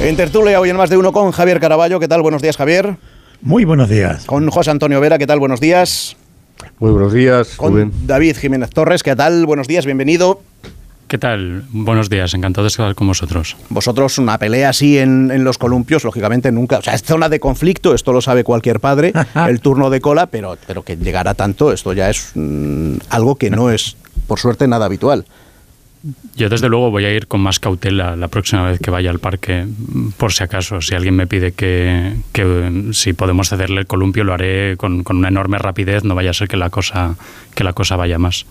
En tertulia hoy en más de uno con Javier Caraballo. ¿Qué tal? Buenos días, Javier. Muy buenos días. Con José Antonio Vera. ¿Qué tal? Buenos días. Muy buenos días. Con David Jiménez Torres. ¿Qué tal? Buenos días, bienvenido. ¿Qué tal? Buenos días, encantado de estar con vosotros. Vosotros, una pelea así en, los columpios, lógicamente nunca. O sea, es zona de conflicto, esto lo sabe cualquier padre, el turno de cola, pero, pero que llegara tanto, esto ya es mm, algo que no es, por suerte, nada habitual. Yo desde luego voy a ir con más cautela la próxima vez que vaya al parque, por si acaso. Si alguien me pide que, si podemos cederle el columpio, lo haré con, con, una enorme rapidez. No vaya a ser que la cosa, que la cosa vaya más.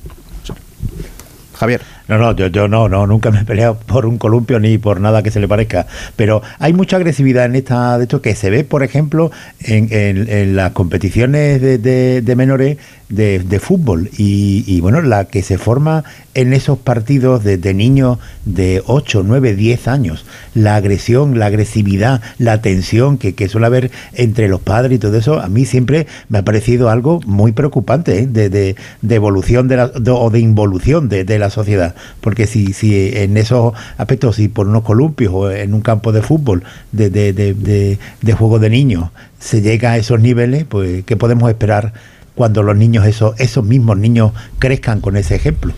Javier. No, no, yo, yo no, no, nunca me he peleado por un columpio ni por nada que se le parezca. Pero hay mucha agresividad en esta, de hecho, que se ve, por ejemplo, en, en, las competiciones de, de, menores de, fútbol. Y, bueno, la que se forma en esos partidos de, niños de 8, 9, 10 años. La agresión, la agresividad, la tensión que, suele haber entre los padres y todo eso, a mí siempre me ha parecido algo muy preocupante ¿eh? de, de, evolución de la, o de involución de, la sociedad porque si, si en esos aspectos, si por unos columpios o en un campo de fútbol, de, de, de, de, juego de niños, se llega a esos niveles, pues ¿qué podemos esperar cuando los niños, esos, esos mismos niños, crezcan con ese ejemplo?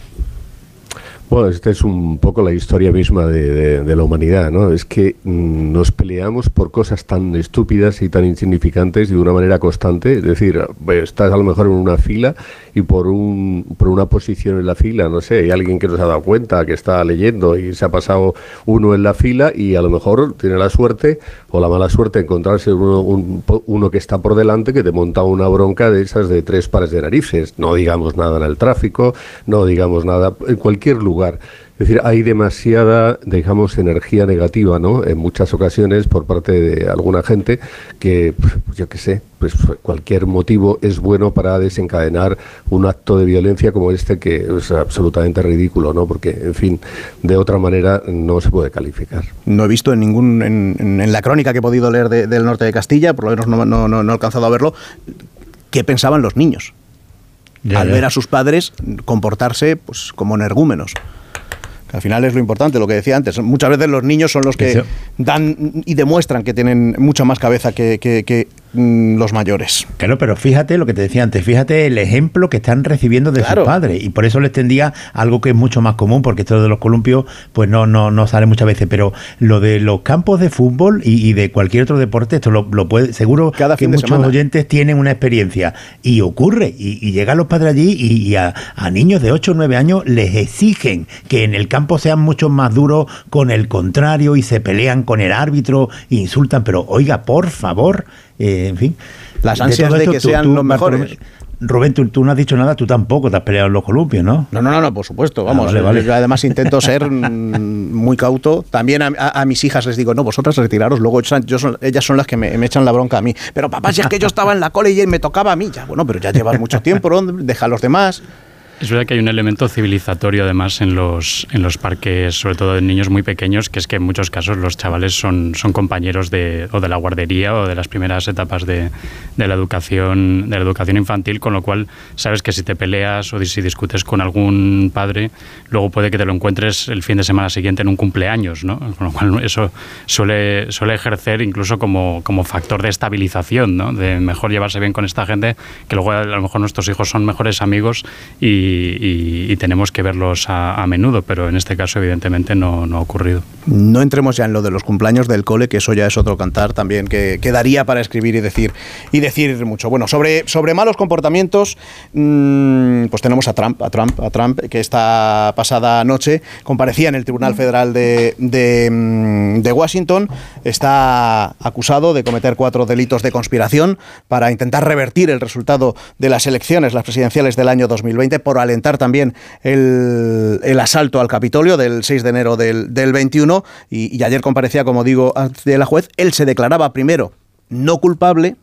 Bueno, esta es un poco la historia misma de, la humanidad, ¿no? Es que mm, nos peleamos por cosas tan estúpidas y tan insignificantes y de una manera constante. Es decir, pues, estás a lo mejor en una fila y por, un, por una posición en la fila, no sé, hay alguien que no se ha dado cuenta, que está leyendo y se ha pasado uno en la fila y a lo mejor tiene la suerte o la mala suerte de encontrarse uno, uno que está por delante que te monta una bronca de esas de tres pares de narices. No digamos nada en el tráfico, no digamos nada en cualquier lugar es decir, hay demasiada, digamos, energía negativa, ¿no? En muchas ocasiones por parte de alguna gente que, pues, yo qué sé, pues cualquier motivo es bueno para desencadenar un acto de violencia como este que es absolutamente ridículo, ¿no? Porque, en fin, de otra manera no se puede calificar. No he visto en ningún, en, la crónica que he podido leer del norte de Castilla, por lo menos no, no, no he alcanzado a verlo, qué pensaban los niños al ver a sus padres comportarse pues, como energúmenos. Que al final es lo importante, lo que decía antes. Muchas veces los niños son los que dan y demuestran que tienen mucha más cabeza que, que, Mm, los mayores. Claro, pero fíjate lo que te decía antes, fíjate el ejemplo que están recibiendo de sus padres y por eso les tendía algo que es mucho más común, porque esto de los columpios pues no, no, no sale muchas veces, pero lo de los campos de fútbol y, de cualquier otro deporte, esto lo, puede, seguro que muchos oyentes tienen una experiencia y ocurre y, llegan los padres allí y, a, niños de 8 o 9 años les exigen que en el campo sean mucho más duros con el contrario y se pelean con el árbitro, insultan, pero oiga, por favor, eh, en fin. Las ansias de, que sean los mejores. Rubén, tú, no has dicho nada, tú tampoco te has peleado en los columpios, ¿no? No, no, no, por supuesto, vamos. Ah, yo además intento ser mm, muy cauto. También a, mis hijas les digo, no, vosotras retiraros, luego ellas son las que me, echan la bronca a mí. Pero papá, si es que yo estaba en la cole y me tocaba a mí, ya, bueno, pero ya llevas mucho tiempo, deja a los demás. Es verdad que hay un elemento civilizatorio además en los, en los parques, sobre todo de niños muy pequeños, que es que en muchos casos los chavales son, son compañeros de, o de la guardería o de las primeras etapas de, de, la educación, de la educación infantil, con lo cual sabes que si te peleas o si discutes con algún padre, luego puede que te lo encuentres el fin de semana siguiente en un cumpleaños, ¿no? Con lo cual eso suele, suele ejercer incluso como, como factor de estabilización, ¿no? De mejor llevarse bien con esta gente, que luego a lo mejor nuestros hijos son mejores amigos y y, tenemos que verlos a, menudo, pero en este caso evidentemente no, ha ocurrido. No entremos ya en lo de los cumpleaños del cole, que eso ya es otro cantar también, que quedaría para escribir y decir, y decir mucho. Bueno, sobre, sobre malos comportamientos, mm, pues tenemos a Trump, a Trump, a Trump, que esta pasada noche comparecía en el Tribunal Federal de, de, mm, de Washington, está acusado de cometer cuatro delitos de conspiración para intentar revertir el resultado de las elecciones, las presidenciales del año 2020, por alentar también el, asalto al Capitolio del 6 de enero del, 21 y, y ayer comparecía, como digo, ante la juez. Él se declaraba primero no culpable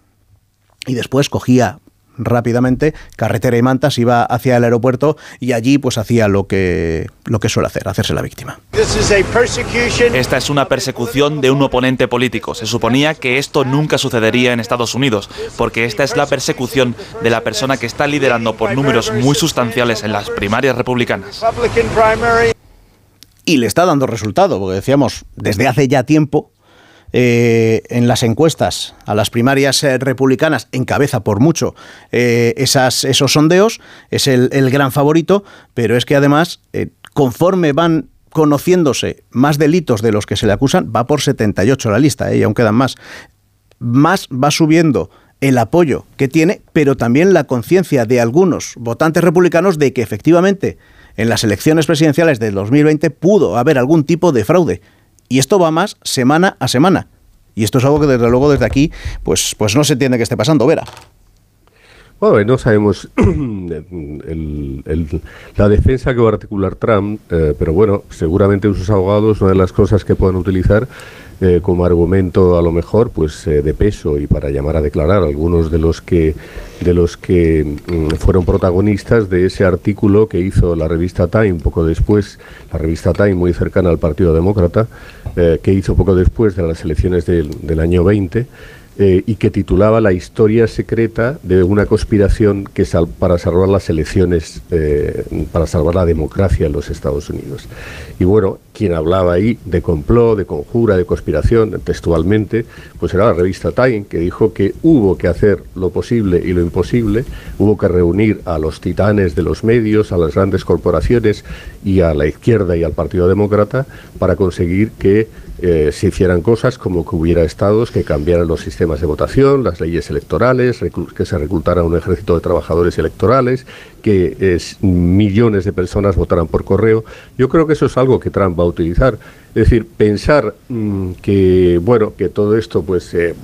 y después cogía rápidamente carretera y mantas, iba hacia el aeropuerto y allí pues hacía lo que, lo que suele hacer, hacerse la víctima. Esta es una persecución de un oponente político. Se suponía que esto nunca sucedería en Estados Unidos, porque esta es la persecución de la persona que está liderando por números muy sustanciales en las primarias republicanas. Y le está dando resultado, porque decíamos, desde hace ya tiempo eh, en las encuestas a las primarias eh, republicanas, encabeza por mucho eh, esos sondeos, es el, gran favorito, pero es que además, conforme van conociéndose más delitos de los que se le acusan, va por 78 la lista, y aún quedan más. Más va subiendo el apoyo que tiene, pero también la conciencia de algunos votantes republicanos de que efectivamente en las elecciones presidenciales del 2020 pudo haber algún tipo de fraude. Y esto va más semana a semana. Y esto es algo que desde luego desde aquí pues, pues no se entiende que esté pasando, Vera. Bueno, no sabemos la defensa que va a articular Trump, eh, pero bueno, seguramente sus abogados una de las cosas que puedan utilizar eh, como argumento a lo mejor pues eh, de peso y para llamar a declarar algunos de los que de los que mm, fueron protagonistas de ese artículo que hizo la revista Time poco después la revista Time muy cercana al Partido Demócrata eh, que hizo poco después de las elecciones del, del año 20 eh, y que titulaba La historia secreta de una conspiración que para salvar las elecciones, eh, para salvar la democracia en los Estados Unidos. Y bueno, quien hablaba ahí de complot, de conjura, de conspiración, textualmente, pues era la revista Time, que dijo que hubo que hacer lo posible y lo imposible, hubo que reunir a los titanes de los medios, a las grandes corporaciones y a la izquierda y al Partido Demócrata para conseguir que eh, se hicieran cosas como que hubiera estados que cambiaran los sistemas de votación, las leyes electorales, que se reclutara un ejército de trabajadores electorales, que millones de personas votaran por correo. Yo creo que eso es algo que Trump va a utilizar. Es decir, pensar mm, que bueno que todo esto pues eh,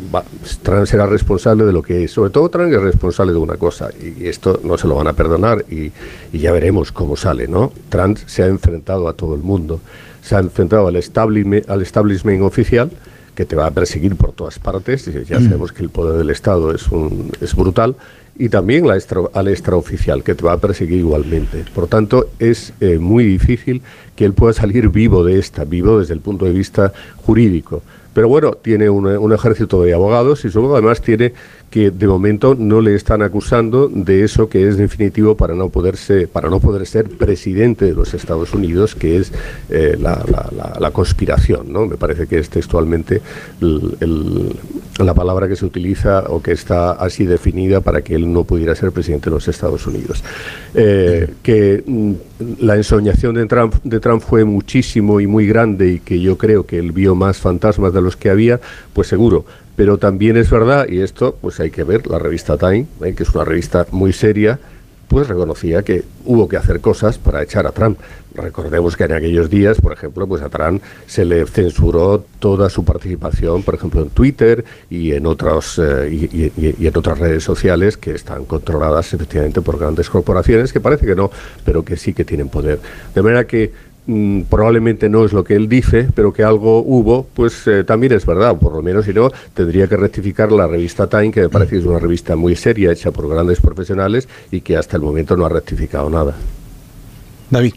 Trump será responsable de lo que es. Sobre todo Trump es responsable de una cosa y esto no se lo van a perdonar y ya veremos cómo sale, ¿no? Trump se ha enfrentado a todo el mundo se ha enfrentado al establishment, al establishment oficial, que te va a perseguir por todas partes, ya mm. sabemos que el poder del Estado es, un, es brutal, y también la al extraoficial, que te va a perseguir igualmente. Por tanto, es eh, muy difícil que él pueda salir vivo de esta, vivo desde el punto de vista jurídico. Pero bueno, tiene un, ejército de abogados y luego además tiene que de momento no le están acusando de eso que es definitivo para no poderse para no poder ser presidente de los Estados Unidos que es eh, la, conspiración no me parece que es textualmente la palabra que se utiliza o que está así definida para que él no pudiera ser presidente de los Estados Unidos. Eh, que mm, la ensoñación de Trump, de Trump fue muchísimo y muy grande y que yo creo que él vio más fantasmas de los que había pues seguro pero también es verdad, y esto pues hay que ver, la revista Time, ¿eh? que es una revista muy seria, pues reconocía que hubo que hacer cosas para echar a Trump. Recordemos que en aquellos días, por ejemplo, pues a Trump se le censuró toda su participación, por ejemplo, en Twitter y en otros eh, y, en otras redes sociales que están controladas efectivamente por grandes corporaciones, que parece que no, pero que sí que tienen poder. De manera que Mm, probablemente no es lo que él dice, pero que algo hubo, pues eh, también es verdad, por lo menos si no, tendría que rectificar la revista Time, que me parece que es una revista muy seria, hecha por grandes profesionales y que hasta el momento no ha rectificado nada. David.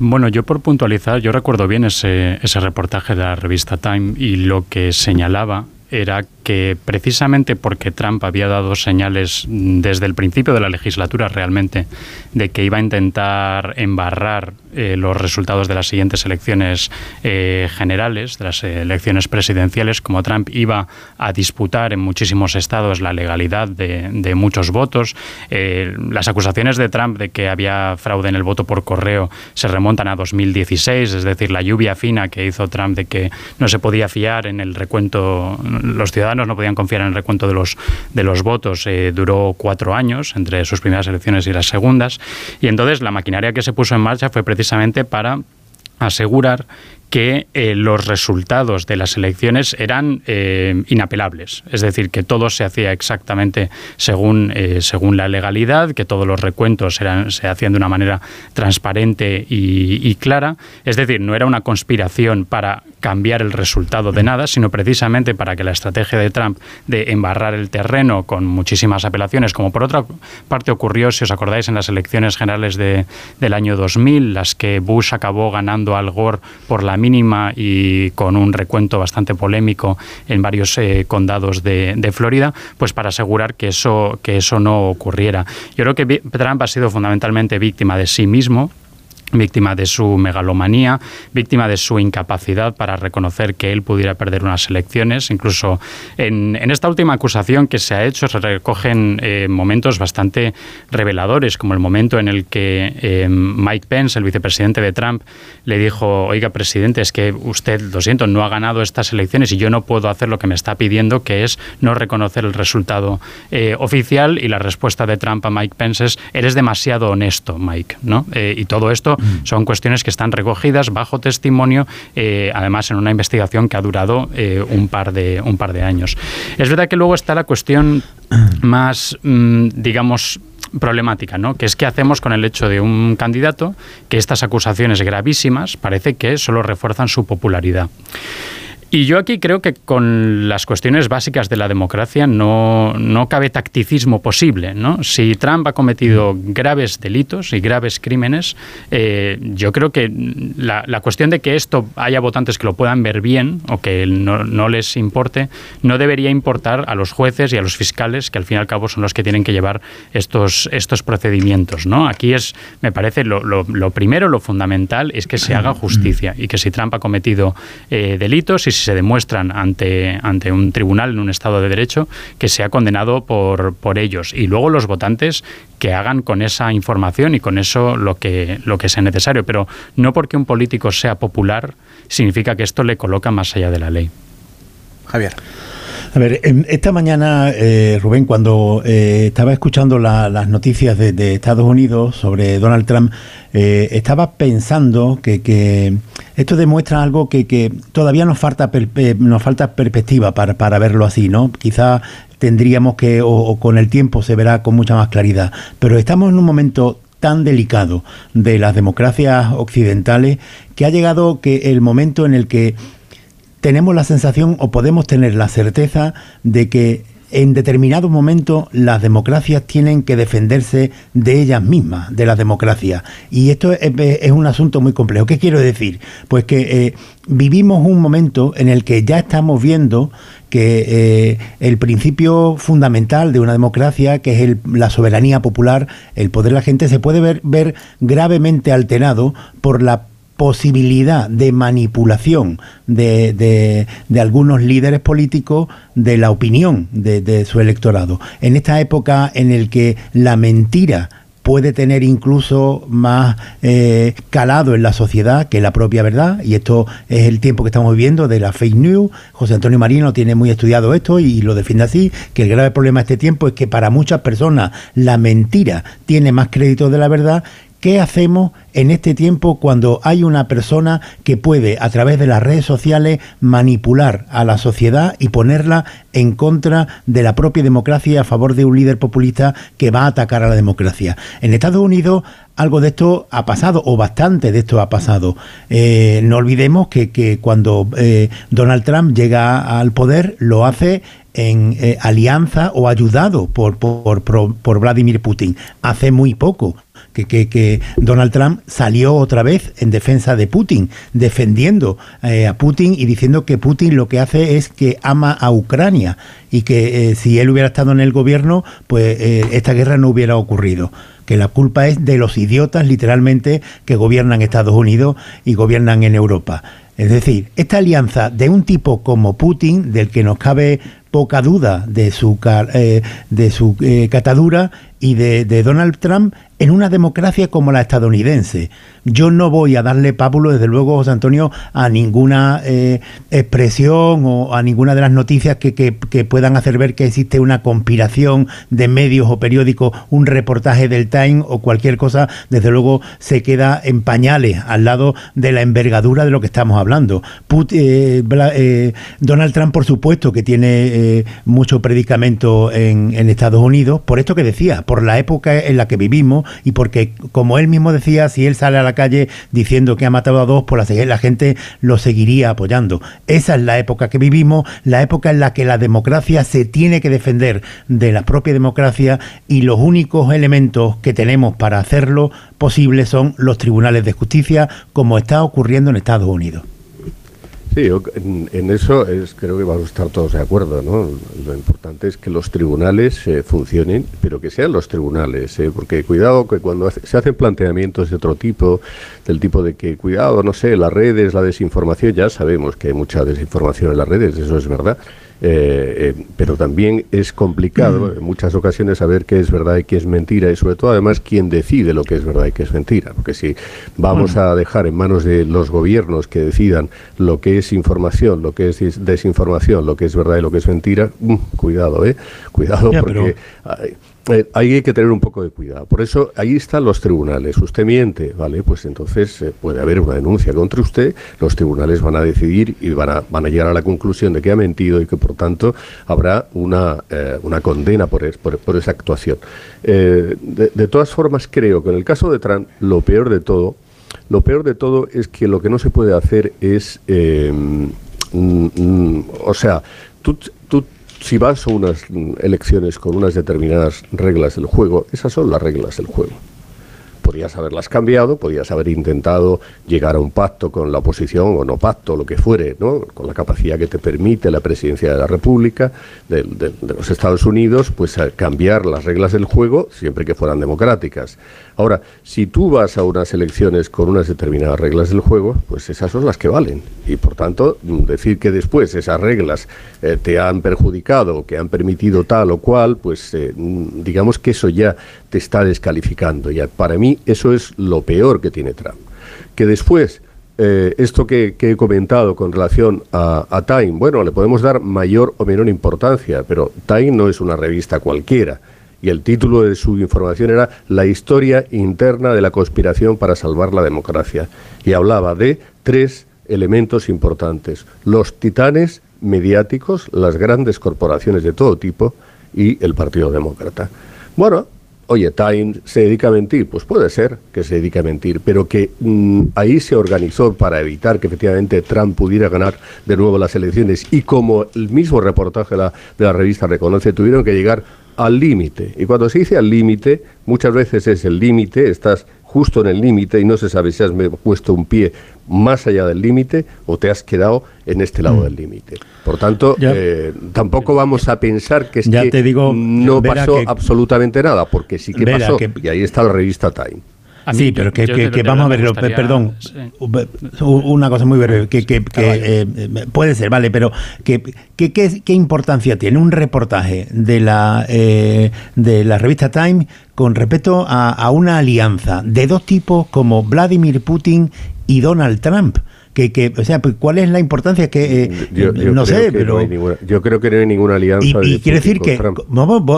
Bueno, yo por puntualizar, yo recuerdo bien ese, ese reportaje de la revista Time y lo que señalaba era que precisamente porque Trump había dado señales desde el principio de la legislatura realmente de que iba a intentar embarrar eh, los resultados de las siguientes elecciones eh, generales, de las elecciones presidenciales, como Trump iba a disputar en muchísimos estados la legalidad de, muchos votos. Eh, las acusaciones de Trump de que había fraude en el voto por correo se remontan a 2016, es decir, la lluvia fina que hizo Trump de que no se podía fiar en el recuento, los ciudadanos no podían confiar en el recuento de los, de los votos, duró cuatro años entre sus primeras elecciones y las segundas. Y entonces la maquinaria que se puso en marcha fue precisamente para asegurar que eh, los resultados de las elecciones eran eh, inapelables, es decir, que todo se hacía exactamente según, eh, según la legalidad, que todos los recuentos eran, se hacían de una manera transparente y, clara, es decir, no era una conspiración para cambiar el resultado de nada, sino precisamente para que la estrategia de Trump de embarrar el terreno con muchísimas apelaciones, como por otra parte ocurrió, si os acordáis, en las elecciones generales de, del año 2000, las que Bush acabó ganando al Gore por la mínima y con un recuento bastante polémico en varios eh, condados de, Florida, pues para asegurar que eso, que eso no ocurriera. Yo creo que Trump ha sido fundamentalmente víctima de sí mismo víctima de su megalomanía, víctima de su incapacidad para reconocer que él pudiera perder unas elecciones. Incluso en, esta última acusación que se ha hecho se recogen eh, momentos bastante reveladores, como el momento en el que eh, Mike Pence, el vicepresidente de Trump, le dijo, oiga, presidente, es que usted, lo siento, no ha ganado estas elecciones y yo no puedo hacer lo que me está pidiendo, que es no reconocer el resultado eh, oficial. Y la respuesta de Trump a Mike Pence es, eres demasiado honesto, Mike. ¿no? y todo esto son cuestiones que están recogidas bajo testimonio, eh, además en una investigación que ha durado eh, un, par de, un par de años. Es verdad que luego está la cuestión más, mm, digamos, problemática, ¿no? Que es qué hacemos con el hecho de un candidato que estas acusaciones gravísimas parece que solo refuerzan su popularidad. Y yo aquí creo que con las cuestiones básicas de la democracia no, no cabe tacticismo posible. ¿no? Si Trump ha cometido graves delitos y graves crímenes, eh, yo creo que la, la, cuestión de que esto haya votantes que lo puedan ver bien o que no, no, les importe, no debería importar a los jueces y a los fiscales, que al fin y al cabo son los que tienen que llevar estos, estos procedimientos. ¿no? Aquí es, me parece, lo, lo, lo primero, lo fundamental es que se haga justicia y que si Trump ha cometido eh, delitos y si se demuestran ante, ante un tribunal en un Estado de Derecho, que sea condenado por, por ellos. Y luego los votantes que hagan con esa información y con eso lo que, lo que sea necesario. Pero no porque un político sea popular significa que esto le coloca más allá de la ley. Javier. A ver, esta mañana, eh, Rubén, cuando eh, estaba escuchando las noticias de, Estados Unidos sobre Donald Trump, eh, estaba pensando que, esto demuestra algo que, todavía nos falta, falta perspectiva para, verlo así, ¿no? Quizá tendríamos que, o, con el tiempo se verá con mucha más claridad, pero estamos en un momento tan delicado de las democracias occidentales que ha llegado que el momento en el que tenemos la sensación o podemos tener la certeza de que en determinado momento las democracias tienen que defenderse de ellas mismas, de la democracia. Y esto es, un asunto muy complejo. ¿Qué quiero decir? Pues que eh, vivimos un momento en el que ya estamos viendo que eh, el principio fundamental de una democracia, que es la soberanía popular, el poder de la gente, se puede ver gravemente alterado por la posibilidad de manipulación de, de, algunos líderes políticos de la opinión de, su electorado. En esta época en el que la mentira puede tener incluso más eh, calado en la sociedad que la propia verdad, y esto es el tiempo que estamos viviendo de la fake news. José Antonio Marino tiene muy estudiado esto y lo defiende así, que el grave problema de este tiempo es que para muchas personas la mentira tiene más crédito de la verdad ¿Qué hacemos en este tiempo cuando hay una persona que puede a través de las redes sociales manipular a la sociedad y ponerla en contra de la propia democracia a favor de un líder populista que va a atacar a la democracia? En Estados Unidos algo de esto ha pasado, o bastante de esto ha pasado. Eh, no olvidemos que, cuando eh, Donald Trump llega al poder, lo hace en eh, alianza o ayudado por, por, por, Vladimir Putin. Hace muy poco que, Donald Trump salió otra vez en defensa de Putin, defendiendo a Putin y diciendo que Putin lo que hace es que ama a Ucrania y que si él hubiera estado en el gobierno, pues esta guerra no hubiera ocurrido que la culpa es de los idiotas literalmente que gobiernan Estados Unidos y gobiernan en Europa. Es decir, esta alianza de un tipo como Putin, del que nos cabe poca duda de su, eh, de su eh, catadura, y de Donald Trump, en una democracia como la estadounidense. Yo no voy a darle pábulo, desde luego, José Antonio, a ninguna eh, expresión o a ninguna de las noticias que, puedan hacer ver que existe una conspiración de medios o periódicos, un reportaje del Time o cualquier cosa, desde luego se queda en pañales al lado de la envergadura de lo que estamos hablando. Eh, eh, Donald Trump, por supuesto, que tiene mucho predicamento en, en Estados Unidos, por esto que decía, por la época en la que vivimos, y porque, como él mismo decía, si él sale a la calle diciendo que ha matado a dos, pues la, gente lo seguiría apoyando. Esa es la época que vivimos, la época en la que la democracia se tiene que defender de la propia democracia y los únicos elementos que tenemos para hacerlo posible son los tribunales de justicia, como está ocurriendo en Estados Unidos. Sí, en, eso es, creo que vamos a estar todos de acuerdo, ¿no? Lo importante es que los tribunales eh, funcionen, pero que sean los tribunales, ¿eh? porque cuidado que cuando se hacen planteamientos de otro tipo, del tipo de que, cuidado, no sé, las redes, la desinformación, ya sabemos que hay mucha desinformación en las redes, eso es verdad, eh, eh, pero también es complicado en muchas ocasiones saber qué es verdad y qué es mentira y sobre todo además quién decide lo que es verdad y qué es mentira, porque si vamos a dejar en manos de los gobiernos que decidan lo que es información, lo que es desinformación, lo que es verdad y lo que es mentira, mm, cuidado, eh, cuidado porque eh, hay que tener un poco de cuidado. Por eso ahí están los tribunales. Usted miente, ¿vale? Pues entonces eh, puede haber una denuncia contra usted, los tribunales van a decidir y van a, van a llegar a la conclusión de que ha mentido y que por tanto habrá una, eh, una condena por, por, esa actuación. De, de, todas formas, creo que en el caso de Trump, lo peor de todo, lo peor de todo es que lo que no se puede hacer es, mm, mm, o sea, tú si vas a unas elecciones con unas determinadas reglas del juego, esas son las reglas del juego. Podías haberlas cambiado, podías haber intentado llegar a un pacto con la oposición o no pacto, lo que fuere, ¿no? con la capacidad que te permite la presidencia de la República, de, los Estados Unidos, pues cambiar las reglas del juego siempre que fueran democráticas. Ahora, si tú vas a unas elecciones con unas determinadas reglas del juego, pues esas son las que valen. Y por tanto, decir que después esas reglas eh, te han perjudicado que han permitido tal o cual, pues eh, digamos que eso ya te está descalificando. Ya para mí eso es lo peor que tiene Trump. Que después eh, esto que, he comentado con relación a, a, Time, bueno, le podemos dar mayor o menor importancia, pero Time no es una revista cualquiera y el título de su información era La historia interna de la conspiración para salvar la democracia. Y hablaba de tres elementos importantes. Los titanes mediáticos, las grandes corporaciones de todo tipo y el Partido Demócrata. Bueno, oye, Time se dedica a mentir, pues puede ser que se dedique a mentir, pero que mm, ahí se organizó para evitar que efectivamente Trump pudiera ganar de nuevo las elecciones y como el mismo reportaje de la, de la revista reconoce, tuvieron que llegar al límite. Y cuando se dice al límite, muchas veces es el límite, estás justo en el límite y no se sabe si has puesto un pie más allá del límite o te has quedado en este lado mm. del límite. Por tanto, eh, tampoco vamos a pensar que, es que te digo, no pasó absolutamente nada, porque sí que pasó. Y ahí está la revista Time sí, pero que, vamos a ver, perdón, una cosa muy breve, que, que, eh, puede ser, vale, pero ¿qué, qué, importancia tiene un reportaje de la, eh, de la revista Time con respecto a, a una alianza de dos tipos como Vladimir Putin y Donald Trump? Que, o sea, pues, ¿cuál es la importancia? Que eh, no sé, pero yo creo que no hay ninguna alianza. Y, quiere decir que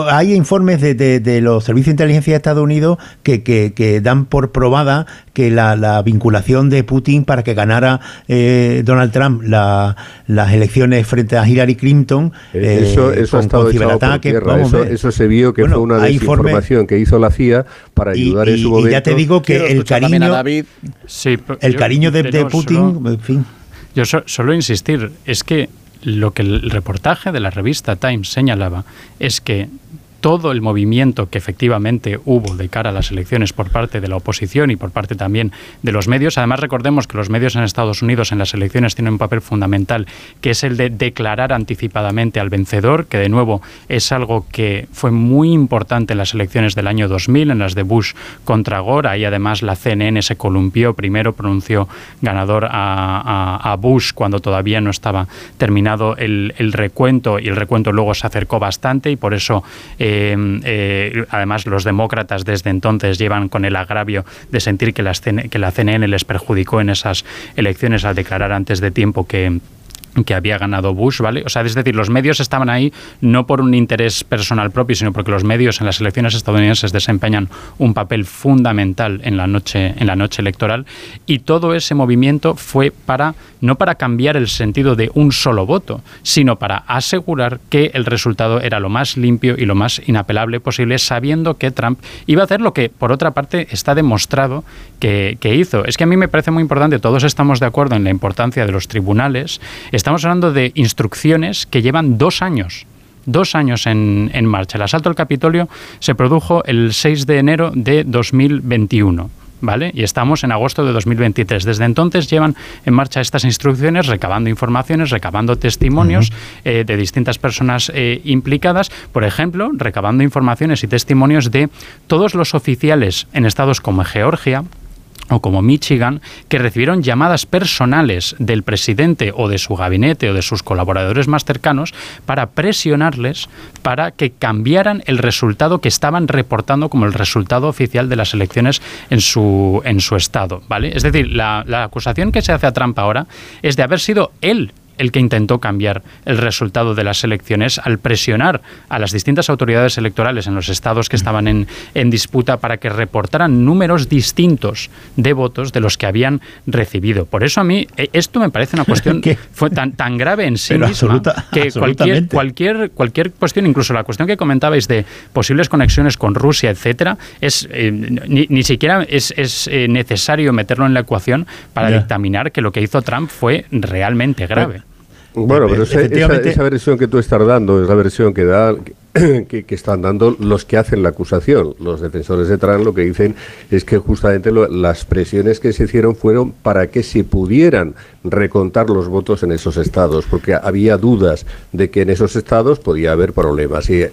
hay informes de, los servicios de inteligencia de Estados Unidos que, que, dan por probada que la, vinculación de Putin para que ganara eh, Donald Trump las elecciones frente a Hillary Clinton eh, eso, eso ha estado eso, eso, se vio que fue una desinformación que hizo la CIA para ayudar en su momento. Y ya te digo que el cariño, el cariño de, Putin yo solo insistir, es que lo que el reportaje de la revista Times señalaba es que todo el movimiento que efectivamente hubo de cara a las elecciones por parte de la oposición y por parte también de los medios. Además, recordemos que los medios en Estados Unidos en las elecciones tienen un papel fundamental, que es el de declarar anticipadamente al vencedor, que de nuevo es algo que fue muy importante en las elecciones del año 2000, en las de Bush contra Gore. Ahí además la CNN se columpió, primero pronunció ganador a, Bush cuando todavía no estaba terminado el, recuento y el recuento luego se acercó bastante y por eso... Eh, eh, eh, además, los demócratas desde entonces llevan con el agravio de sentir que, que la CNN les perjudicó en esas elecciones al declarar antes de tiempo que que había ganado Bush, ¿vale? O sea, es decir, los medios estaban ahí no por un interés personal propio, sino porque los medios en las elecciones estadounidenses desempeñan un papel fundamental en la noche, en la noche electoral y todo ese movimiento fue para no para cambiar el sentido de un solo voto, sino para asegurar que el resultado era lo más limpio y lo más inapelable posible, sabiendo que Trump iba a hacer lo que, por otra parte, está demostrado que, que hizo. Es que a mí me parece muy importante, todos estamos de acuerdo en la importancia de los tribunales, Estamos hablando de instrucciones que llevan dos años dos años en, en, marcha. El asalto al Capitolio se produjo el 6 de enero de 2021. ¿vale? Y estamos en agosto de 2023. Desde entonces llevan en marcha estas instrucciones, recabando informaciones, recabando testimonios eh, de distintas personas eh, implicadas, por ejemplo, recabando informaciones y testimonios de todos los oficiales en estados como Georgia, o como Michigan, que recibieron llamadas personales del presidente o de su gabinete o de sus colaboradores más cercanos para presionarles para que cambiaran el resultado que estaban reportando como el resultado oficial de las elecciones en su, en su estado. ¿vale? Es decir, la, la acusación que se hace a Trump ahora es de haber sido él el que intentó cambiar el resultado de las elecciones al presionar a las distintas autoridades electorales en los estados que estaban en, en disputa para que reportaran números distintos de votos de los que habían recibido. Por eso a mí eh, esto me parece una cuestión fue tan, tan grave en sí misma que cualquier, cualquier, cualquier cuestión, incluso la cuestión que comentabais de posibles conexiones con Rusia, etcétera, es eh, ni, siquiera es, es eh, necesario meterlo en la ecuación para dictaminar que lo que hizo Trump fue realmente grave. Bueno, pero esa, esa, versión que tú estás dando es la versión que da que, están dando los que hacen la acusación. Los defensores de Trump lo que dicen es que justamente las presiones que se hicieron fueron para que se pudieran recontar los votos en esos estados, porque había dudas de que en esos estados podía haber problemas. Y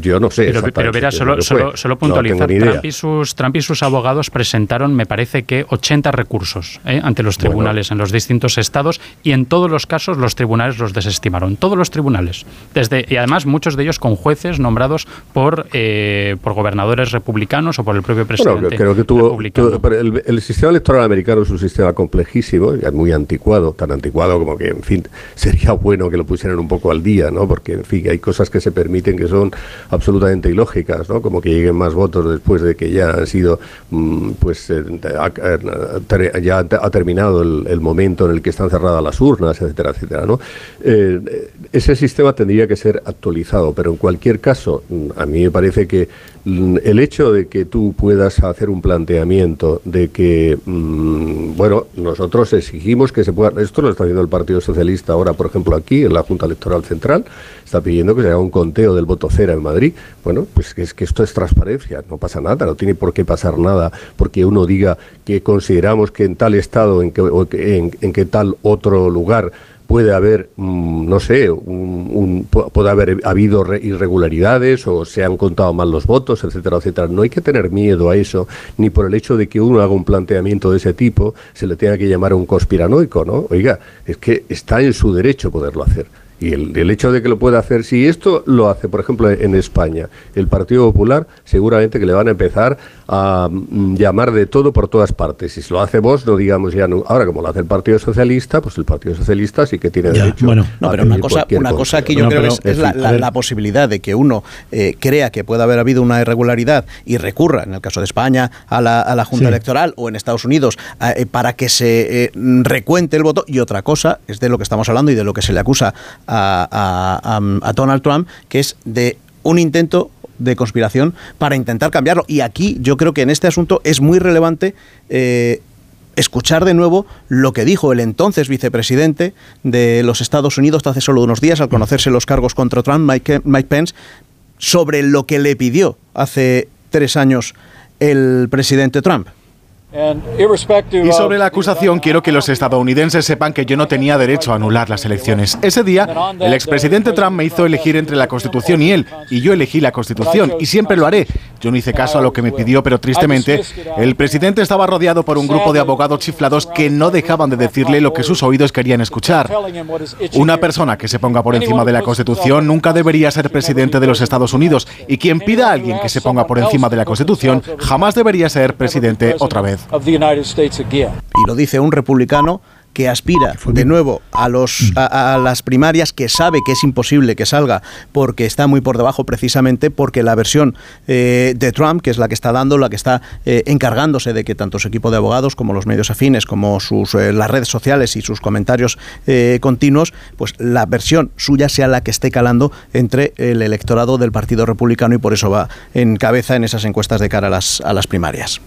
yo no sé. Pero, pero verá, solo, solo, puntualizar, Trump, y sus, Trump y sus abogados presentaron, me parece que 80 recursos ¿eh? ante los tribunales en los distintos estados y en todos los casos los tribunales los desestimaron. Todos los tribunales. Desde, y además muchos de ellos con jueces nombrados por, eh, por gobernadores republicanos o por el propio presidente. creo que tuvo, el, sistema electoral americano es un sistema complejísimo, muy anticuado, tan anticuado como que, en fin, sería bueno que lo pusieran un poco al día, ¿no? Porque, en fin, hay cosas que se permiten que son absolutamente ilógicas, ¿no? Como que lleguen más votos después de que ya han sido, mm, pues, eh, ya ha terminado el, momento en el que están cerradas las urnas, etcétera, etcétera, ¿no? Eh, ese sistema tendría que ser actualizado, pero en cualquier caso, a mí me parece que mm, el hecho de que tú puedas hacer un planteamiento de que, mm, bueno, nosotros exigimos que se pueda, esto lo está haciendo el Partido Socialista ahora, por ejemplo, aquí en la Junta Electoral Central, está pidiendo que se haga un conteo del voto cera en Madrid. Bueno, pues es que esto es transparencia, no pasa nada, no tiene por qué pasar nada porque uno diga que consideramos que en tal estado, en que, en, en que tal otro lugar, puede haber, mm, no sé, un, puede haber habido irregularidades o se han contado mal los votos, etcétera, etcétera. No hay que tener miedo a eso, ni por el hecho de que uno haga un planteamiento de ese tipo, se le tenga que llamar un conspiranoico, ¿no? Oiga, es que está en su derecho poderlo hacer. Y el, hecho de que lo pueda hacer, si esto lo hace, por ejemplo, en España, el Partido Popular, seguramente que le van a empezar a mm, llamar de todo por todas partes. Y si lo hace vos, no digamos ya, no. ahora como lo hace el Partido Socialista, pues el Partido Socialista sí que tiene derecho. Bueno, no, pero una cosa, una cosa que yo creo que es, la, posibilidad de que uno eh, crea que puede haber habido una irregularidad y recurra, en el caso de España, a la, a la Junta Electoral o en Estados Unidos, eh, para que se eh, recuente el voto. Y otra cosa es de lo que estamos hablando y de lo que se le acusa a, Donald Trump, que es de un intento de conspiración para intentar cambiarlo. Y aquí yo creo que en este asunto es muy relevante eh, escuchar de nuevo lo que dijo el entonces vicepresidente de los Estados Unidos hace solo unos días al conocerse los cargos contra Trump, Mike, Mike Pence, sobre lo que le pidió hace tres años el presidente Trump. Y sobre la acusación, quiero que los estadounidenses sepan que yo no tenía derecho a anular las elecciones. Ese día, el expresidente Trump me hizo elegir entre la Constitución y él, y yo elegí la Constitución, y siempre lo haré. Yo no hice caso a lo que me pidió, pero tristemente, el presidente estaba rodeado por un grupo de abogados chiflados que no dejaban de decirle lo que sus oídos querían escuchar. Una persona que se ponga por encima de la Constitución nunca debería ser presidente de los Estados Unidos, y quien pida a alguien que se ponga por encima de la Constitución jamás debería ser presidente otra vez. Y lo dice un republicano que aspira de nuevo a, los, mm. a, las primarias, que sabe que es imposible que salga porque está muy por debajo precisamente porque la versión eh, de Trump, que es la que está dando, la que está eh, encargándose de que tanto su equipo de abogados como los medios afines, como sus, eh, las redes sociales y sus comentarios continuos, pues la versión suya sea la que esté calando entre el electorado del Partido Republicano y por eso va en cabeza en esas encuestas de cara a las, a las primarias.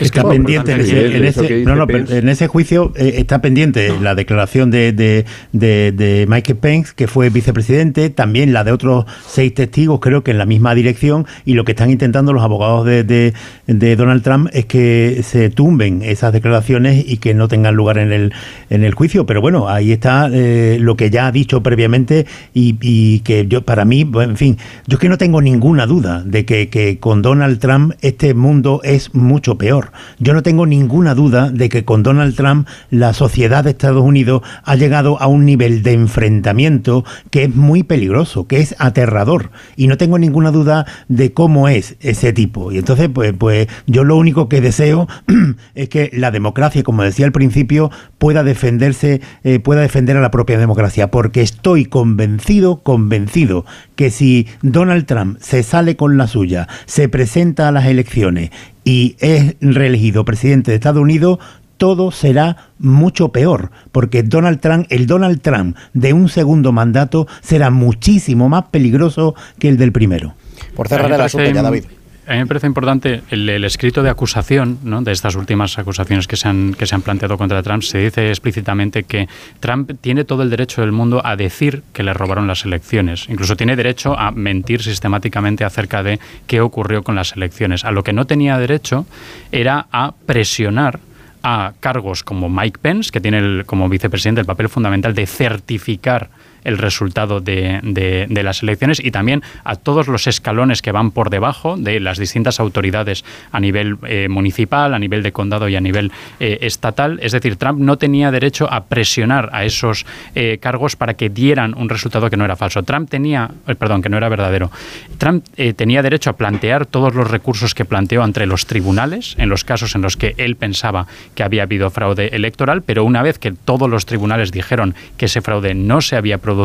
Está pendiente en ese, juicio, eh, está pendiente la declaración de, de, de, Michael Pence, que fue vicepresidente, también la de otros seis testigos, creo que en la misma dirección, y lo que están intentando los abogados de, Donald Trump es que se tumben esas declaraciones y que no tengan lugar en el, en el juicio. Pero bueno, ahí está eh, lo que ya ha dicho previamente y, y que yo, para mí, en fin, yo es que no tengo ninguna duda de que, que con Donald Trump este mundo es mucho peor. Yo no tengo ninguna duda de que con Donald Trump la sociedad de Estados Unidos ha llegado a un nivel de enfrentamiento que es muy peligroso, que es aterrador. Y no tengo ninguna duda de cómo es ese tipo. Y entonces, pues, pues yo lo único que deseo es que la democracia, como decía al principio, pueda defenderse, eh, pueda defender a la propia democracia. Porque estoy convencido, convencido, que si Donald Trump se sale con la suya, se presenta a las elecciones y es reelegido presidente de Estados Unidos, todo será mucho peor, porque Donald Trump, el Donald Trump de un segundo mandato será muchísimo más peligroso que el del primero. Por cerrar el asunto ya, David a mí me parece importante el, escrito de acusación ¿no? de estas últimas acusaciones que se, han, que se han planteado contra Trump. Se dice explícitamente que Trump tiene todo el derecho del mundo a decir que le robaron las elecciones. Incluso tiene derecho a mentir sistemáticamente acerca de qué ocurrió con las elecciones. A lo que no tenía derecho era a presionar a cargos como Mike Pence, que tiene como vicepresidente el papel fundamental de certificar el resultado de, de, las elecciones y también a todos los escalones que van por debajo de las distintas autoridades a nivel eh, municipal, a nivel de condado y a nivel eh, estatal. Es decir, Trump no tenía derecho a presionar a esos eh, cargos para que dieran un resultado que no era falso. Trump tenía, perdón, que no era verdadero. Trump tenía derecho a plantear todos los recursos que planteó entre los tribunales en los casos en los que él pensaba que había habido fraude electoral, pero una vez que todos los tribunales dijeron que ese fraude no se había producido,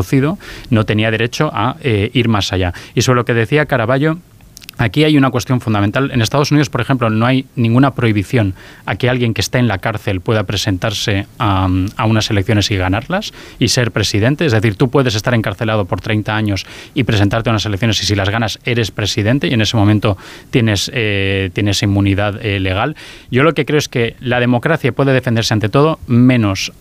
no tenía derecho a eh, ir más allá. Y sobre lo que decía Caraballo, Aquí hay una cuestión fundamental. En Estados Unidos, por ejemplo, no hay ninguna prohibición a que alguien que esté en la cárcel pueda presentarse a, unas elecciones y ganarlas y ser presidente. Es decir, tú puedes estar encarcelado por 30 años y presentarte a unas elecciones y si las ganas eres presidente y en ese momento tienes, eh, tienes inmunidad eh, legal. Yo lo que creo es que la democracia puede defenderse ante todo menos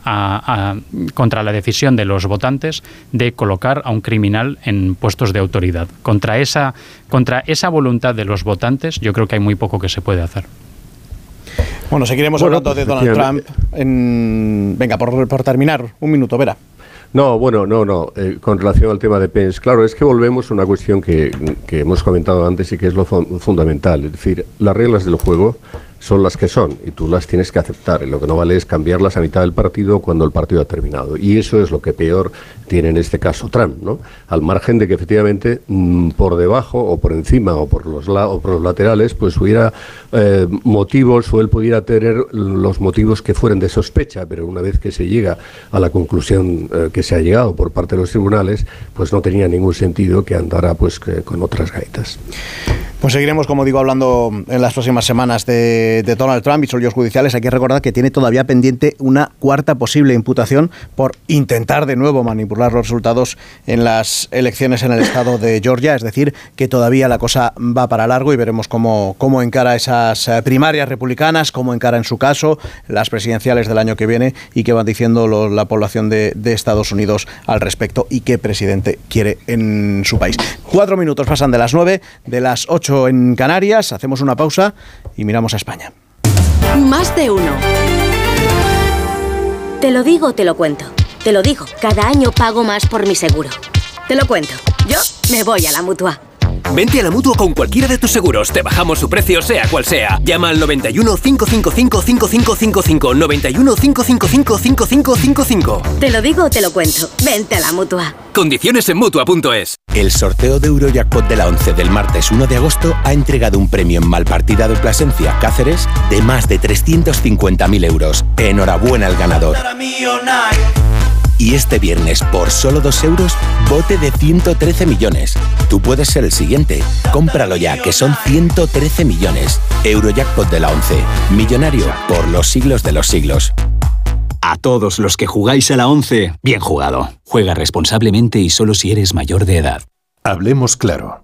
contra la decisión de los votantes de colocar a un criminal en puestos de autoridad. Contra esa, contra esa voluntad voluntad de los votantes, yo creo que hay muy poco que se puede hacer. Bueno, seguiremos hablando de Donald Trump. En... Venga, por, por terminar, un minuto, verá. No, bueno, no, no. Eh, con relación al tema de Pence, claro, es que volvemos a una cuestión que, que hemos comentado antes y que es lo fundamental. Es decir, las reglas del juego son las que son y tú las tienes que aceptar. Y lo que no vale es cambiarlas a mitad del partido cuando el partido ha terminado. Y eso es lo que peor tiene en este caso Trump, ¿no? Al margen de que efectivamente mm, por debajo o por encima o por los, o por los laterales pues hubiera eh, motivos o él pudiera tener los motivos que fueran de sospecha, pero una vez que se llega a la conclusión eh, que se ha llegado por parte de los tribunales, pues no tenía ningún sentido que andara pues con otras gaitas. Pues seguiremos, como digo, hablando en las próximas semanas de, Donald Trump y los judiciales. Hay que recordar que tiene todavía pendiente una cuarta posible imputación por intentar de nuevo manipular los resultados en las elecciones en el estado de Georgia. Es decir, que todavía la cosa va para largo y veremos cómo, cómo encara esas eh, primarias republicanas, cómo encara en su caso las presidenciales del año que viene y qué van diciendo la población de Estados Unidos al respecto y qué presidente quiere en su país. Cuatro minutos pasan de las nueve, de las ocho en Canarias. Hacemos una pausa y miramos a España. Más de uno. Te lo digo, te lo cuento. Te lo digo, cada año pago más por mi seguro. Te lo cuento. Yo me voy a la mutua. Vente a la mutua con cualquiera de tus seguros. Te bajamos su precio, sea cual sea. Llama al 91 555 5555. 91 555 5555. Te lo digo o te lo cuento. Vente a la mutua. Condiciones en mutua.es. El sorteo de Eurojackpot de la 11 del martes 1 de agosto ha entregado un premio en Malpartida de Plasencia, Cáceres, de más de 350.000 euros. Enhorabuena al ganador. Y este viernes, por solo 2 euros, bote de 113 millones. Tú puedes ser el siguiente. Cómpralo ya, que son 113 millones. Eurojackpot de la 11. Millonario por los siglos de los siglos. A todos los que jugáis a la 11, bien jugado. Juega responsablemente y solo si eres mayor de edad. Hablemos claro.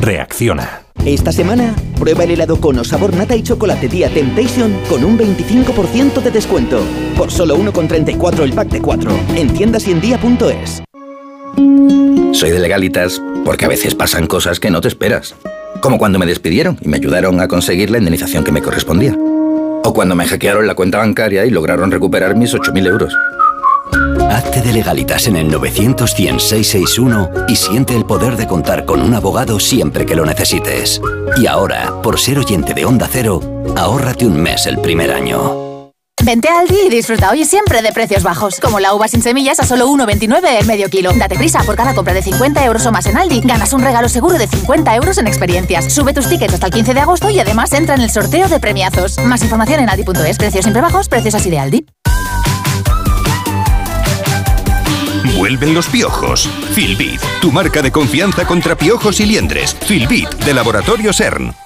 Reacciona. Esta semana, prueba el helado con sabor nata y chocolate Tía Temptation con un 25% de descuento. Por solo 1,34 el pack de 4. En tiendas y en día.es. Soy de legalitas porque a veces pasan cosas que no te esperas. Como cuando me despidieron y me ayudaron a conseguir la indemnización que me correspondía. O cuando me hackearon la cuenta bancaria y lograron recuperar mis 8.000 euros. Hazte de legalitas en el 900 y siente el poder de contar con un abogado siempre que lo necesites. Y ahora, por ser oyente de Onda Cero, ahórrate un mes el primer año. Vente a Aldi y disfruta hoy siempre de precios bajos, como la uva sin semillas a solo 1,29 el medio kilo. Date prisa, por cada compra de 50 euros o más en Aldi, ganas un regalo seguro de 50 euros en experiencias. Sube tus tickets hasta el 15 de agosto y además entra en el sorteo de premiazos. Más información en aldi.es, precios siempre bajos, precios así de Aldi. Vuelven los piojos. Filbit, tu marca de confianza contra piojos y liendres. Filbit, de Laboratorio CERN.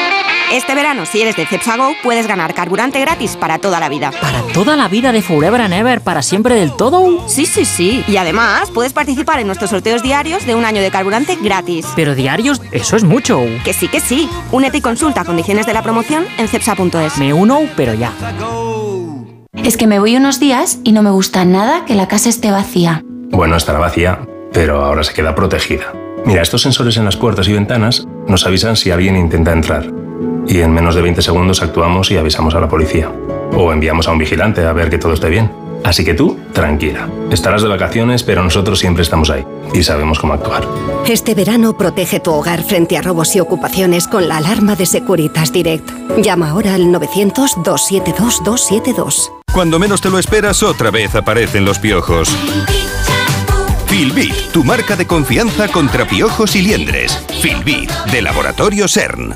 Este verano, si eres de Cepsa puedes ganar carburante gratis para toda la vida. ¿Para toda la vida de Forever and Ever? ¿Para siempre del todo? Sí, sí, sí. Y además, puedes participar en nuestros sorteos diarios de un año de carburante gratis. ¿Pero diarios? Eso es mucho. Que sí, que sí. Únete y consulta condiciones de la promoción en cepsa.es. Me uno, pero ya. Es que me voy unos días y no me gusta nada que la casa esté vacía. Bueno, estará vacía, pero ahora se queda protegida. Mira, estos sensores en las puertas y ventanas nos avisan si alguien intenta entrar y en menos de 20 segundos actuamos y avisamos a la policía. O enviamos a un vigilante a ver que todo esté bien. Así que tú, tranquila. Estarás de vacaciones, pero nosotros siempre estamos ahí y sabemos cómo actuar. Este verano protege tu hogar frente a robos y ocupaciones con la alarma de Securitas Direct. Llama ahora al 900-272-272. Cuando menos te lo esperas, otra vez aparecen los piojos. Filbit, tu marca de confianza contra piojos y liendres. Filbit, de Laboratorio CERN.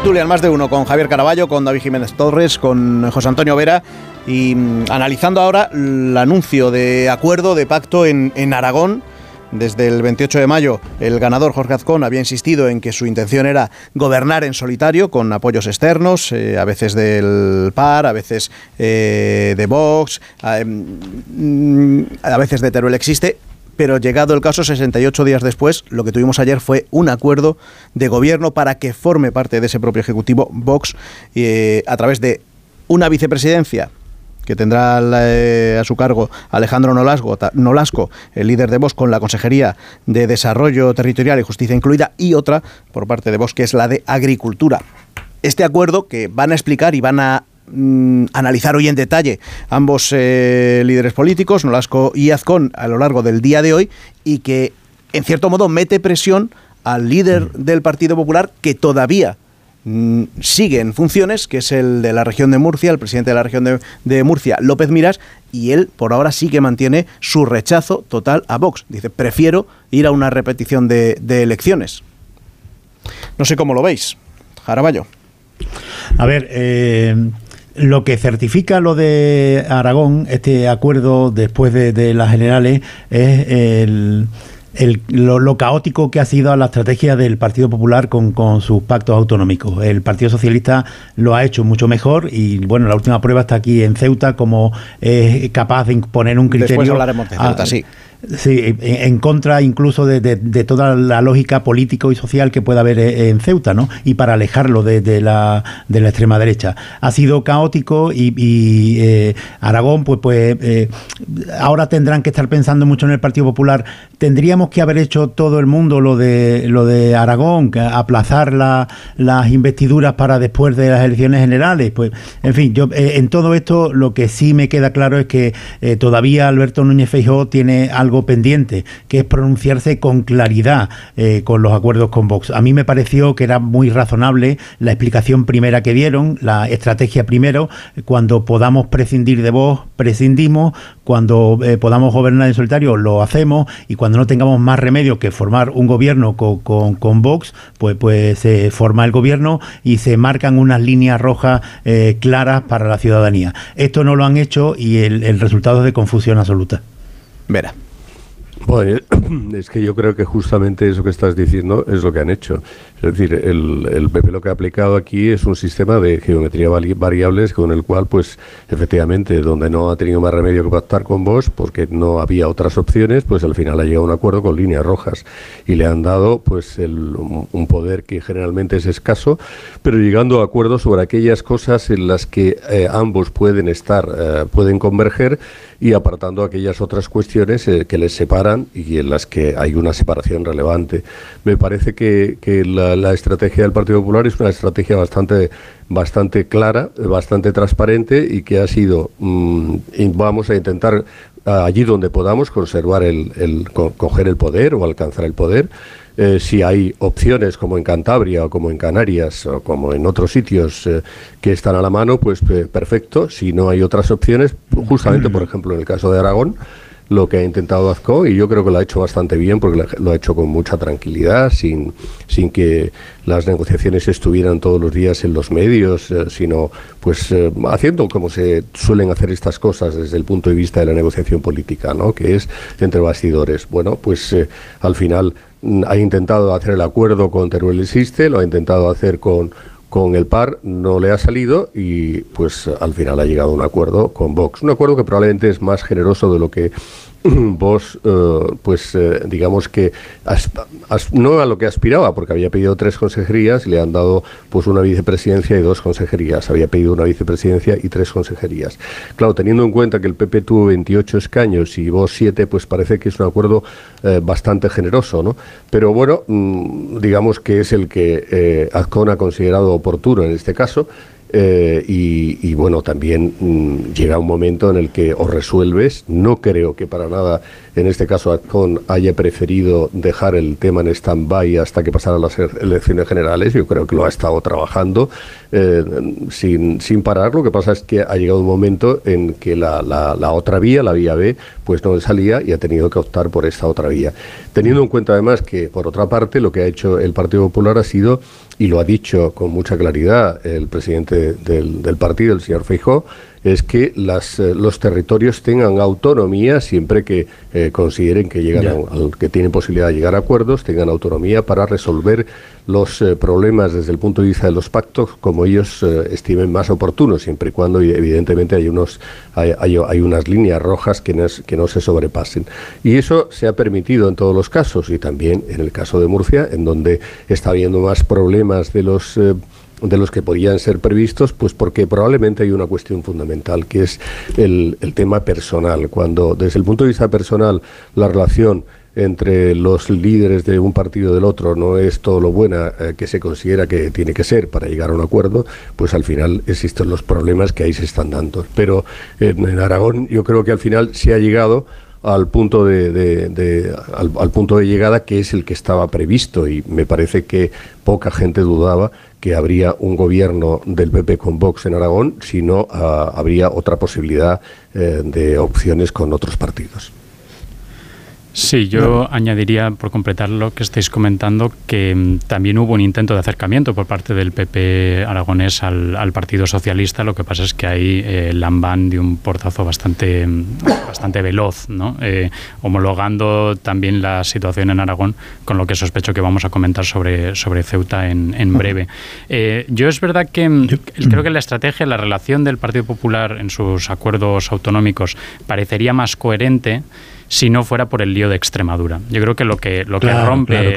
Tertulia más de uno con Javier Caraballo, con David Jiménez Torres, con José Antonio Vera y mm, analizando ahora el anuncio de acuerdo de pacto en, Aragón. Desde el 28 de mayo, el ganador Jorge Azcón había insistido en que su intención era gobernar en solitario, con apoyos externos, eh, a veces del PAR, a veces eh, de Vox, a, mm, a veces de Teruel Existe pero llegado el caso, 68 días después, lo que tuvimos ayer fue un acuerdo de gobierno para que forme parte de ese propio Ejecutivo Vox eh, a través de una vicepresidencia que tendrá eh, a su cargo Alejandro Nolasco, Nolasco, el líder de Vox, con la Consejería de Desarrollo Territorial y Justicia incluida, y otra por parte de Vox, que es la de Agricultura. Este acuerdo que van a explicar y van a Mm, analizar hoy en detalle ambos eh, líderes políticos, Nolasco y Azcón, a lo largo del día de hoy y que, en cierto modo, mete presión al líder mm. del Partido Popular que todavía mm, sigue en funciones, que es el de la región de Murcia, el presidente de la región de, Murcia, López Miras, y él por ahora sí que mantiene su rechazo total a Vox. Dice, prefiero ir a una repetición de, de elecciones. No sé cómo lo veis. Jaraballo. A ver, eh, lo que certifica lo de Aragón, este acuerdo después de, las generales, es el, lo, caótico que ha sido la estrategia del Partido Popular con, con, sus pactos autonómicos. El Partido Socialista lo ha hecho mucho mejor y bueno, la última prueba está aquí en Ceuta como es capaz de imponer un criterio. Después hablaremos de Ceuta, sí Sí, en, contra incluso de, toda la lógica político y social que pueda haber eh, en Ceuta, ¿no? Y para alejarlo de, la, de la extrema derecha. Ha sido caótico y, eh, Aragón, pues, pues eh, ahora tendrán que estar pensando mucho en el Partido Popular. Tendríamos que haber hecho todo el mundo lo de lo de Aragón, aplazar las investiduras para después de las elecciones generales. Pues, en fin, yo en todo esto lo que sí me queda claro es que todavía Alberto Núñez Feijóo tiene algo pendiente, que es pronunciarse con claridad eh, con los acuerdos con Vox. A mí me pareció que era muy razonable la explicación primera que dieron, la estrategia primero, cuando podamos prescindir de Vox, prescindimos, cuando eh, podamos gobernar en solitario, lo hacemos, y cuando no tengamos más remedio que formar un gobierno con, con, Vox, pues, pues se forma el gobierno y se marcan unas líneas rojas eh, claras para la ciudadanía. Esto no lo han hecho y el, el resultado es de confusión absoluta. Verá. Bueno, es que yo creo que justamente eso que estás diciendo es lo que han hecho. Es decir, el, PP lo que ha aplicado aquí es un sistema de geometría variables con el cual, pues, efectivamente, donde no ha tenido más remedio que pactar con vos, porque no había otras opciones, pues al final ha llegado a un acuerdo con líneas rojas y le han dado, pues, el, un poder que generalmente es escaso, pero llegando a acuerdos sobre aquellas cosas en las que eh, ambos pueden estar, eh, pueden converger y apartando aquellas otras cuestiones eh, que les separan y en las que hay una separación relevante. Me parece que, la estrategia del Partido Popular es una estrategia bastante, bastante clara, bastante transparente y que ha sido, mm, vamos a intentar allí donde podamos conservar el, coger el poder o alcanzar el poder. Eh, si hay opciones como en Cantabria o como en Canarias o como en otros sitios eh, que están a la mano, pues perfecto. Si no hay otras opciones, justamente por ejemplo en el caso de Aragón, lo que ha intentado Azco y yo creo que lo ha hecho bastante bien porque lo ha hecho con mucha tranquilidad, sin, sin que las negociaciones estuvieran todos los días en los medios, eh, sino pues haciendo como se suelen hacer estas cosas desde el punto de vista de la negociación política, ¿no? que es entre bastidores. Bueno, pues al final ha intentado hacer el acuerdo con Teruel Existe, lo ha intentado hacer con con el PAR no le ha salido y pues al final ha llegado a un acuerdo con Vox. Un acuerdo que probablemente es más generoso de lo que Vos, eh, pues eh, digamos que no a lo que aspiraba, porque había pedido tres consejerías y le han dado pues una vicepresidencia y dos consejerías. Había pedido una vicepresidencia y tres consejerías. Claro, teniendo en cuenta que el PP tuvo 28 escaños y vos 7, pues parece que es un acuerdo eh, bastante generoso, ¿no? Pero bueno, mm, digamos que es el que Azcon ha considerado oportuno en este caso eh, y, bueno, también mm, llega un momento en el que o resuelves. No creo que para nada, en este caso, Azcon haya preferido dejar el tema en stand-by hasta que pasaran las elecciones generales. Yo creo que lo ha estado trabajando eh, sin, sin parar. Lo que pasa es que ha llegado un momento en que la, la, la otra vía, la vía B, pues no salía y ha tenido que optar por esta otra vía. Teniendo en cuenta además que, por otra parte, lo que ha hecho el Partido Popular ha sido y lo ha dicho con mucha claridad el presidente del, partido, el señor Feijó, es que las, eh, los territorios tengan autonomía siempre que eh, consideren que llegan que tienen posibilidad de llegar a acuerdos, tengan autonomía para resolver los eh, problemas desde el punto de vista de los pactos como ellos estimen más oportunos, siempre y cuando evidentemente hay unos hay, hay, unas líneas rojas que no, que no se sobrepasen. Y eso se ha permitido en todos los casos y también en el caso de Murcia, en donde está habiendo más problemas de los de los que podían ser previstos, pues porque probablemente hay una cuestión fundamental, que es el, el tema personal. Cuando desde el punto de vista personal la relación entre los líderes de un partido del otro no es todo lo buena eh, que se considera que tiene que ser para llegar a un acuerdo, pues al final existen los problemas que ahí se están dando. Pero en, Aragón yo creo que al final se ha llegado al punto de, al, punto de llegada que es el que estaba previsto y me parece que poca gente dudaba que habría un gobierno del PP con Vox en Aragón, sino ah, habría otra posibilidad eh, de opciones con otros partidos. Sí, yo añadiría, por completar lo que estáis comentando, que mm, también hubo un intento de acercamiento por parte del PP aragonés al, Partido Socialista. Lo que pasa es que ahí eh, Lambán dio un portazo bastante, mm, bastante veloz, ¿no? Eh, homologando también la situación en Aragón, con lo que sospecho que vamos a comentar sobre, sobre Ceuta en, en breve. Eh, yo es verdad que mm, creo que la estrategia, la relación del Partido Popular en sus acuerdos autonómicos parecería más coherente si no fuera por el lío de Extremadura. Yo creo que lo que, lo que rompe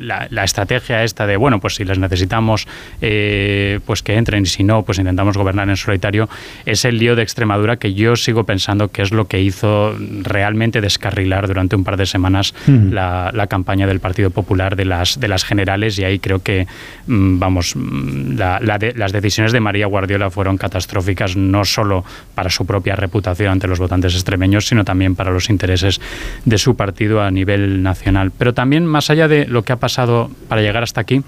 la, estrategia esta de, bueno, pues si les necesitamos, eh, pues que entren y si no, pues intentamos gobernar en solitario, es el lío de Extremadura que yo sigo pensando que es lo que hizo realmente descarrilar durante un par de semanas la, campaña del Partido Popular de las, de las generales y ahí creo que, mm, vamos, mm, las decisiones de María Guardiola fueron catastróficas no solo para su propia reputación ante los votantes extremeños, sino también para los intereses de su partido a nivel nacional. Pero también, más allá de lo que ha pasado para llegar hasta aquí,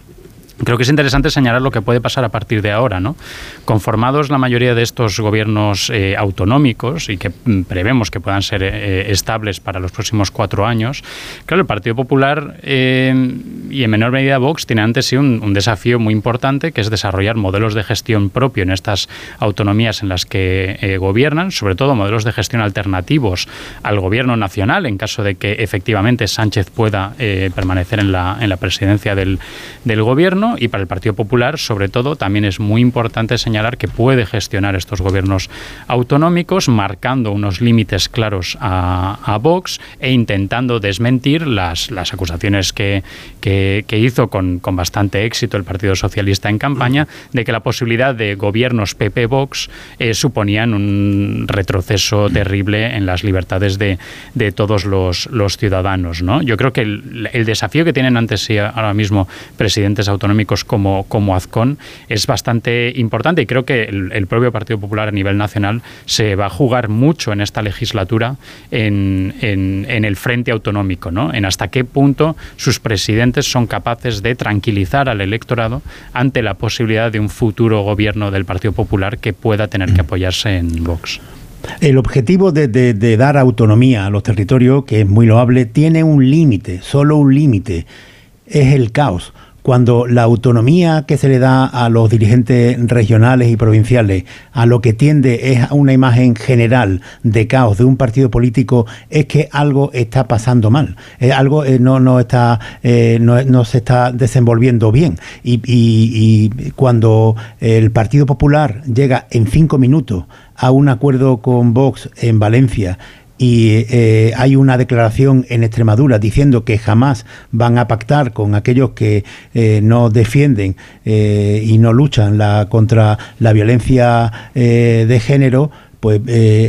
Creo que es interesante señalar lo que puede pasar a partir de ahora, ¿no? Conformados la mayoría de estos gobiernos eh, autonómicos y que mm, prevemos que puedan ser eh, estables para los próximos cuatro años, claro, el Partido Popular eh, y en menor medida Vox tiene ante sí un, desafío muy importante que es desarrollar modelos de gestión propio en estas autonomías en las que gobiernan, sobre todo modelos de gestión alternativos al gobierno nacional en caso de que efectivamente Sánchez pueda permanecer en la, en la presidencia del, del gobierno y para el Partido Popular, sobre todo, también es muy importante señalar que puede gestionar estos gobiernos autonómicos, marcando unos límites claros a, Vox e intentando desmentir las, las acusaciones que, que, hizo con, con, bastante éxito el Partido Socialista en campaña de que la posibilidad de gobiernos PP-Vox eh, suponían un retroceso terrible en las libertades de, de todos los, los ciudadanos. ¿no? Yo creo que el, el desafío que tienen ante sí ahora mismo presidentes autonómicos como, como Azcón es bastante importante y creo que el, propio Partido Popular a nivel nacional se va a jugar mucho en esta legislatura en, el frente autonómico, ¿no? en hasta qué punto sus presidentes son capaces de tranquilizar al electorado ante la posibilidad de un futuro gobierno del Partido Popular que pueda tener que apoyarse en Vox. El objetivo de, de, dar autonomía a los territorios, que es muy loable, tiene un límite, solo un límite, es el caos cuando la autonomía que se le da a los dirigentes regionales y provinciales a lo que tiende es a una imagen general de caos de un partido político es que algo está pasando mal, algo eh, no, no, está, eh, no, se está desenvolviendo bien. Y cuando el Partido Popular llega en cinco minutos a un acuerdo con Vox en Valencia y eh, hay una declaración en Extremadura diciendo que jamás van a pactar con aquellos que eh, no defienden eh, y no luchan la, contra la violencia de género, pues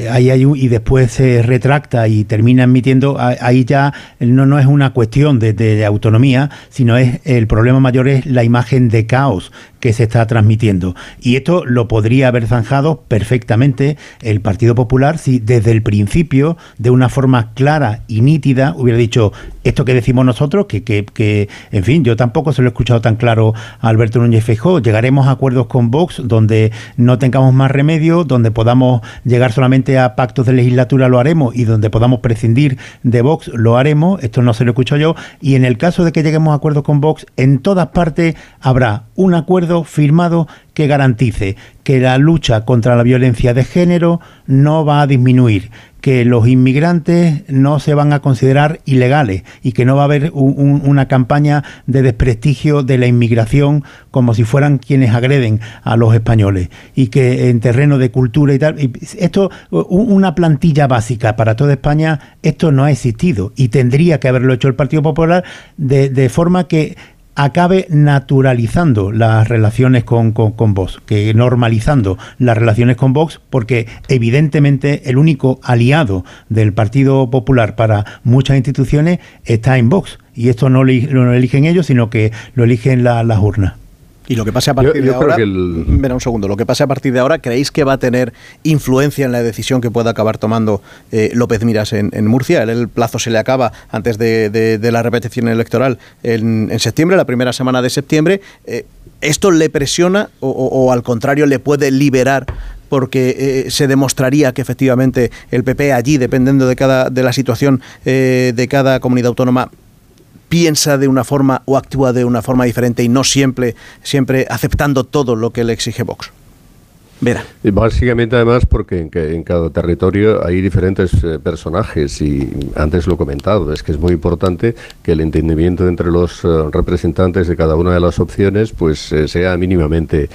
ahí hay un, y después se retracta y termina admitiendo, ahí ya no, no es una cuestión de, de, autonomía, sino es el problema mayor es la imagen de caos que se está transmitiendo. Y esto lo podría haber zanjado perfectamente el Partido Popular si desde el principio, de una forma clara y nítida, hubiera dicho esto que decimos nosotros, que, que, que en fin, yo tampoco se lo he escuchado tan claro a Alberto Núñez Feijóo, llegaremos a acuerdos con Vox donde no tengamos más remedio, donde podamos llegar solamente a pactos de legislatura lo haremos y donde podamos prescindir de Vox lo haremos, esto no se lo he escuchado yo, y en el caso de que lleguemos a acuerdos con Vox, en todas partes habrá un acuerdo firmado que garantice que la lucha contra la violencia de género no va a disminuir, que los inmigrantes no se van a considerar ilegales y que no va a haber una campaña de desprestigio de la inmigración como si fueran quienes agreden a los españoles y que en terreno de cultura y tal, esto, una plantilla básica para toda España, esto no ha existido y tendría que haberlo hecho el Partido Popular de, forma que acabe naturalizando las relaciones con, con, Vox, que normalizando las relaciones con Vox, porque evidentemente el único aliado del Partido Popular para muchas instituciones está en Vox. Y esto no lo, eligen ellos, sino que lo eligen las urnas. Y lo que pase a partir de ahora, un segundo, lo que pase a partir de ahora, ¿creéis que va a tener influencia en la decisión que pueda acabar tomando eh, López Miras en, Murcia? El, plazo se le acaba antes de, la repetición electoral en, septiembre, la primera semana de septiembre. Eh, ¿Esto le presiona o, al contrario le puede liberar porque eh, se demostraría que efectivamente el PP allí, dependiendo de cada de la situación eh, de cada comunidad autónoma, piensa de una forma o actúa de una forma diferente y no siempre, siempre aceptando todo lo que le exige Vox. Vera. Básicamente, además, porque en, que- en cada territorio hay diferentes eh, personajes y antes lo he comentado, es que es muy importante que el entendimiento entre los eh, representantes de cada una de las opciones pues eh, sea mínimamente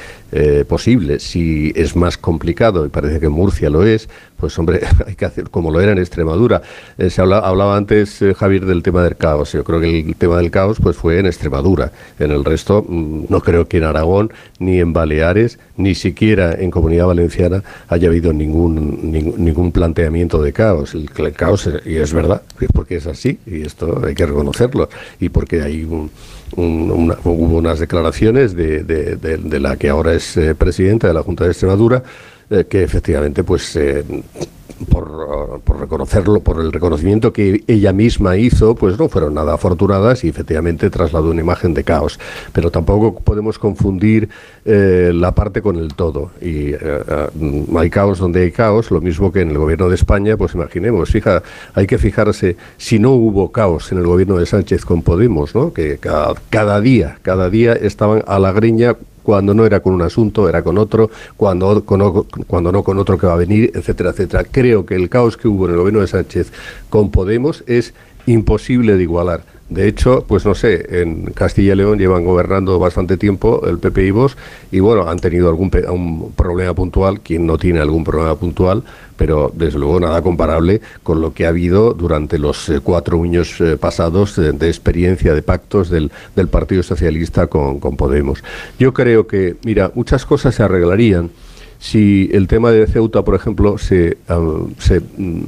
posible. Si es más complicado, y parece que Murcia lo es, pues hombre, hay que hacer como lo era en Extremadura. Eh, se habla- hablaba antes, eh, Javier, del tema del caos. Yo creo que el tema del caos pues fue en Extremadura. En el resto, mm, no creo que en Aragón, ni en Baleares, ni siquiera en Comunidad Valenciana haya habido ningún, ningún, planteamiento de caos. El, caos, eh, y es verdad, porque es así, y esto hay que reconocerlo, y porque hay un, un- hubo unas declaraciones de, de- la que ahora es presidenta de la Junta de Extremadura, eh, que efectivamente, pues, eh, por, por reconocerlo, por el reconocimiento que ella misma hizo, pues no fueron nada afortunadas y efectivamente trasladó una imagen de caos. Pero tampoco podemos confundir eh, la parte con el todo. Y hay caos donde hay caos, lo mismo que en el gobierno de España, pues imaginemos, fija, hay que fijarse si no hubo caos en el gobierno de Sánchez con Podemos, ¿no? que cada, cada día, cada día estaban a la greña cuando no era con un asunto, era con otro, cuando, con cuando no con otro que va a venir, etcétera, etcétera. Creo que el caos que hubo en el gobierno de Sánchez con Podemos es imposible de igualar. De hecho, pues no sé, en Castilla y León llevan gobernando bastante tiempo el PP y Vox y bueno, han tenido algún un problema puntual, quien no tiene algún problema puntual, pero desde luego nada comparable con lo que ha habido durante los eh, cuatro años eh, pasados de, de experiencia de pactos del, del Partido Socialista con, con Podemos. Yo creo que, mira, muchas cosas se arreglarían si el tema de Ceuta, por ejemplo, se... se mm,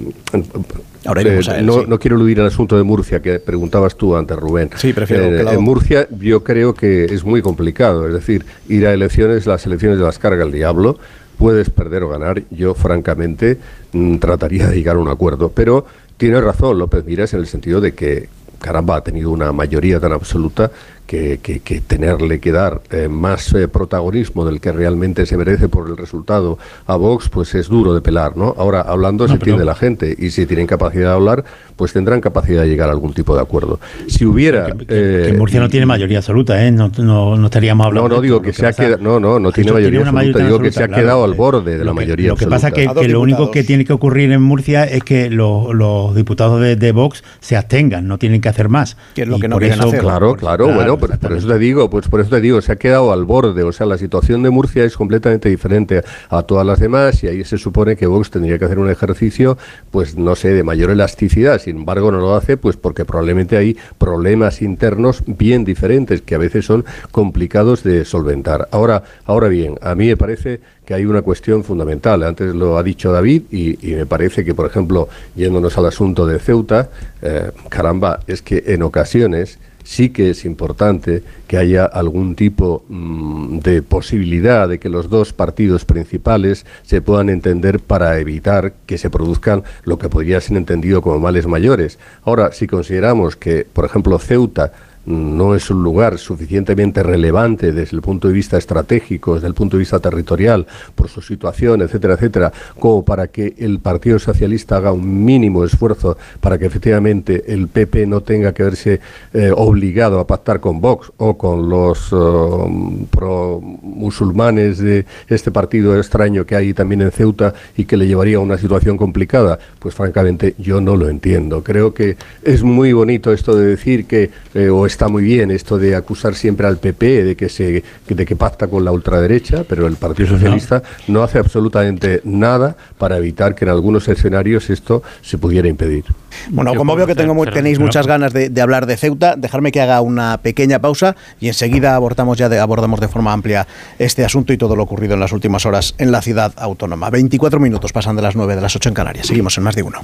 Ahora eh, a él, no, sí. no quiero eludir el asunto de Murcia que preguntabas tú antes, Rubén. Sí, prefiero Eh, en Murcia yo creo que es muy complicado. Es decir, ir a elecciones, las elecciones de las carga el diablo. Puedes perder o ganar. Yo, francamente, mm, trataría de llegar a un acuerdo. Pero tiene razón López Miras en el sentido de que, caramba, ha tenido una mayoría tan absoluta que, que- que tenerle que dar eh, más eh, protagonismo del que realmente se merece por el resultado a Vox, pues es duro de pelar, ¿no? Ahora, hablando se No, pero- entiende la gente y si tienen capacidad de hablar, pues tendrán capacidad de llegar a algún tipo de acuerdo. Si hubiera... Que eh, Murcia no tiene mayoría absoluta, ¿eh? No, no, no estaríamos hablando. no, no digo que se ha quedado, no, no, no tiene mayoría absoluta, digo que se ha quedado al borde de la mayoría Lo que absoluta. pasa es que, que lo único que tiene que ocurrir en Murcia es que los, los diputados de, de Vox se abstengan, no tienen que hacer más. Que es lo Y que no por quieren eso- hacer. Claro, claro, claro, bueno, por, por eso te digo, pues por eso te digo, se ha quedado al borde, o sea, la situación de Murcia es completamente diferente a todas las demás y ahí se supone que Vox tendría que hacer un ejercicio, pues no sé, de mayor elasticidad, sin embargo no lo hace, pues porque probablemente hay problemas internos bien diferentes que a veces son complicados de solventar. Ahora, ahora bien, a mí me parece que hay una cuestión fundamental. Antes lo ha dicho David y, y me parece que, por ejemplo, yéndonos al asunto de Ceuta, eh, caramba, es que en ocasiones sí que es importante que haya algún tipo mm, de posibilidad de que los dos partidos principales se puedan entender para evitar que se produzcan lo que podría ser entendido como males mayores. Ahora, si consideramos que, por ejemplo, Ceuta no es un lugar suficientemente relevante desde el punto de vista estratégico, desde el punto de vista territorial, por su situación, etcétera, etcétera, como para que el Partido Socialista haga un mínimo esfuerzo para que efectivamente el PP no tenga que verse eh, obligado a pactar con Vox o con los eh, pro musulmanes de este partido extraño que hay también en Ceuta y que le llevaría a una situación complicada, pues francamente yo no lo entiendo. Creo que es muy bonito esto de decir que, eh, o está muy bien esto de acusar siempre al PP de que se de que pacta con la ultraderecha, pero el Partido Socialista no hace absolutamente nada para evitar que en algunos escenarios esto se pudiera impedir. Bueno, Yo como veo que tengo, tenéis muchas ganas de, de hablar de Ceuta, dejarme que haga una pequeña pausa y enseguida abordamos ya de, abordamos de forma amplia este asunto y todo lo ocurrido en las últimas horas en la ciudad autónoma. 24 minutos pasan de las 9 de las 8 en Canarias. Seguimos en más de uno.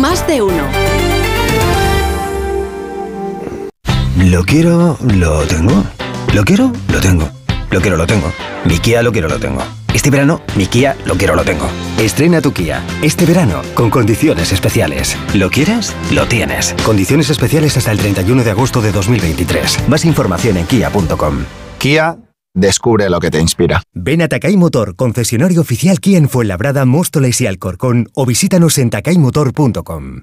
Más de uno. Lo quiero, lo tengo. Lo quiero, lo tengo. Lo quiero, lo tengo. Mi Kia lo quiero, lo tengo. Este verano, mi Kia lo quiero, lo tengo. Estrena tu Kia. Este verano, con condiciones especiales. ¿Lo quieres? Lo tienes. Condiciones especiales hasta el 31 de agosto de 2023. Más información en kia.com. Kia Descubre lo que te inspira. Ven a Takay Motor, concesionario oficial Kia en Fuenlabrada, Móstoles y Alcorcón o visítanos en takaymotor.com.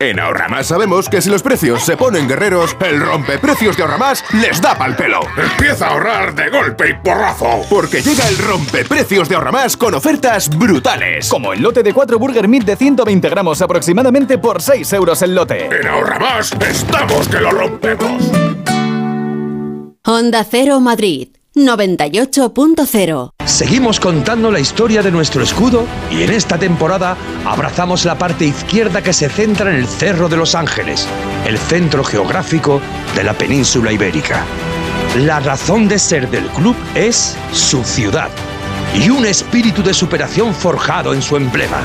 En Ahorramás sabemos que si los precios se ponen guerreros, el rompeprecios de Ahorramás les da pal pelo. Empieza a ahorrar de golpe y porrazo. Porque llega el rompeprecios de Ahorramás con ofertas brutales. Como el lote de 4 Burger Meat de 120 gramos aproximadamente por 6 euros el lote. En Ahorramás estamos que lo rompemos. Honda Cero Madrid 98.0 Seguimos contando la historia de nuestro escudo y en esta temporada abrazamos la parte izquierda que se centra en el Cerro de los Ángeles, el centro geográfico de la península ibérica. La razón de ser del club es su ciudad y un espíritu de superación forjado en su emblema.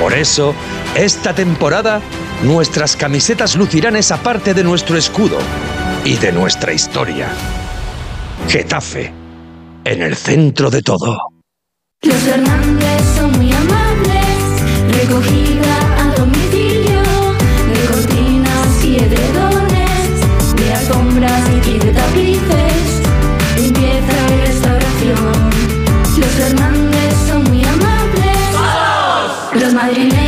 Por eso, esta temporada, nuestras camisetas lucirán esa parte de nuestro escudo y de nuestra historia. Getafe, en el centro de todo. Los Hernández son muy amables, recogida a domicilio, de cortinas y edredones, de alfombras y de tapices, limpieza y restauración. Los Hernández son muy amables, los madrileños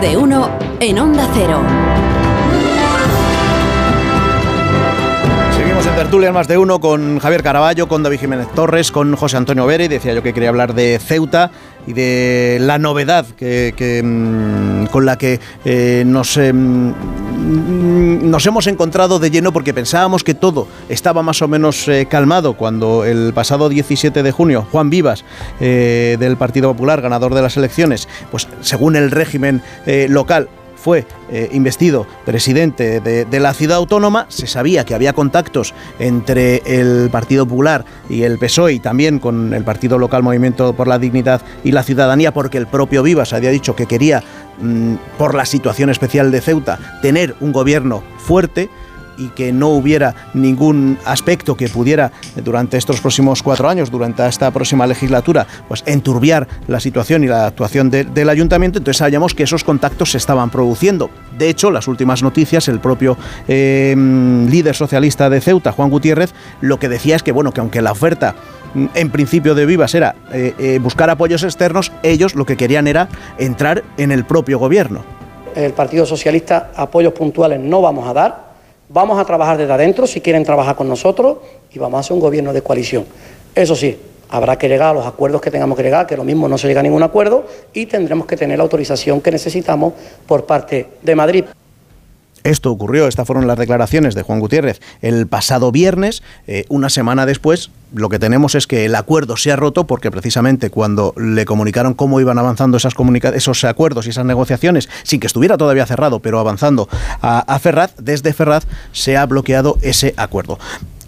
De uno en Onda Cero. Seguimos en tertulia más de uno con Javier Caraballo, con David Jiménez Torres, con José Antonio Vera. Decía yo que quería hablar de Ceuta y de la novedad que, mm, con la que eh, nos, mm, nos hemos encontrado de lleno porque pensábamos que todo estaba más o menos eh, calmado cuando el pasado 17 de junio Juan Vivas eh, del Partido Popular, ganador de las elecciones, pues según el régimen eh, local fue eh, investido presidente de, la ciudad autónoma, se sabía que había contactos entre el Partido Popular y el PSOE y también con el Partido Local Movimiento por la Dignidad y la Ciudadanía, porque el propio Vivas había dicho que quería, mm, por la situación especial de Ceuta, tener un gobierno fuerte y que no hubiera ningún aspecto que pudiera eh, durante estos próximos cuatro años, durante esta próxima legislatura, pues enturbiar la situación y la actuación de- del ayuntamiento, entonces sabíamos que esos contactos se estaban produciendo. De hecho, las últimas noticias, el propio eh, líder socialista de Ceuta, Juan Gutiérrez, lo que decía es que, bueno, que aunque la oferta mm, en principio de Vivas era eh, eh, buscar apoyos externos, ellos lo que querían era entrar en el propio gobierno. el Partido Socialista apoyos puntuales no vamos a dar. Vamos a trabajar desde adentro si quieren trabajar con nosotros y vamos a hacer un gobierno de coalición. Eso sí, habrá que llegar a los acuerdos que tengamos que llegar, que lo mismo no se llega a ningún acuerdo y tendremos que tener la autorización que necesitamos por parte de Madrid. Esto ocurrió, estas fueron las declaraciones de Juan Gutiérrez el pasado viernes. Eh, una semana después, lo que tenemos es que el acuerdo se ha roto porque precisamente cuando le comunicaron cómo iban avanzando esas comunica- esos acuerdos y esas negociaciones, sin que estuviera todavía cerrado, pero avanzando a, a Ferraz, desde Ferraz se ha bloqueado ese acuerdo.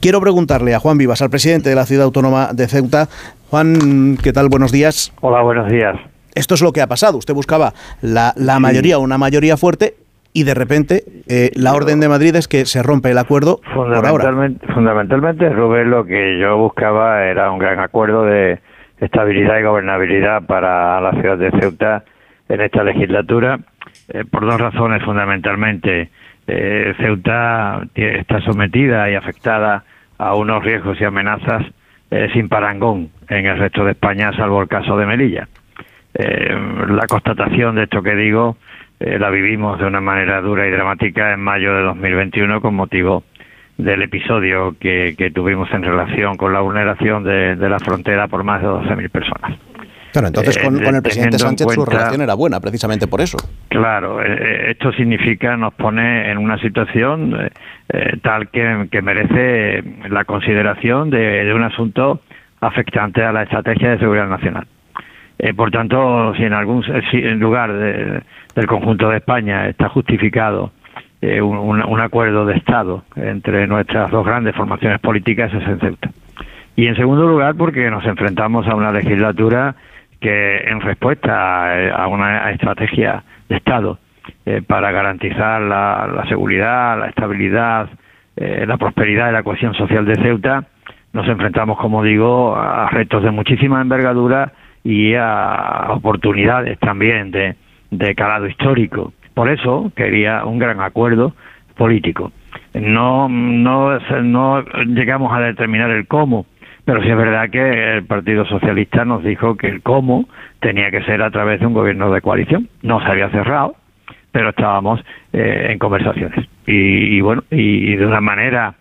Quiero preguntarle a Juan Vivas, al presidente de la ciudad autónoma de Ceuta. Juan, ¿qué tal? Buenos días. Hola, buenos días. Esto es lo que ha pasado. Usted buscaba la, la Sí. mayoría, una mayoría fuerte, y de repente eh, la orden de Madrid es que se rompe el acuerdo. Fundamentalmente, fundamentalmente, Rubén, lo que yo buscaba era un gran acuerdo de estabilidad y gobernabilidad para la ciudad de Ceuta en esta legislatura. eh, por dos razones fundamentalmente. Eh, Ceuta está sometida y afectada a unos riesgos y amenazas eh, sin parangón en el resto de España, salvo el caso de Melilla. Eh, la constatación de esto que digo eh, la vivimos de una manera dura y dramática en mayo de 2021 con motivo del episodio que, que tuvimos en relación con la vulneración de, de la frontera por más de 12.000 personas. Claro, entonces Eh, con, el presidente teniendo en Sánchez su relación era buena, precisamente por eso. Claro, eh, eh, esto significa, nos pone en una situación eh, eh, tal que, que merece la consideración de, de un asunto afectante a la estrategia de seguridad nacional. Eh, por tanto, si en algún si en lugar de- del conjunto de España está justificado eh, un, acuerdo de Estado entre nuestras dos grandes formaciones políticas, es en Ceuta. Y en segundo lugar, porque nos enfrentamos a una legislatura que, en respuesta a, una estrategia de Estado eh, para garantizar la, la seguridad, la estabilidad, eh, la prosperidad y la cohesión social de Ceuta, nos enfrentamos, como digo, a retos de muchísima envergadura y a oportunidades también de, de calado histórico. Por eso quería un gran acuerdo político. No, no, no llegamos a determinar el cómo, pero sí es verdad que el Partido Socialista nos dijo que el cómo tenía que ser a través de un gobierno de coalición. No se había cerrado, pero estábamos eh, en conversaciones. Y, y bueno, y, de una manera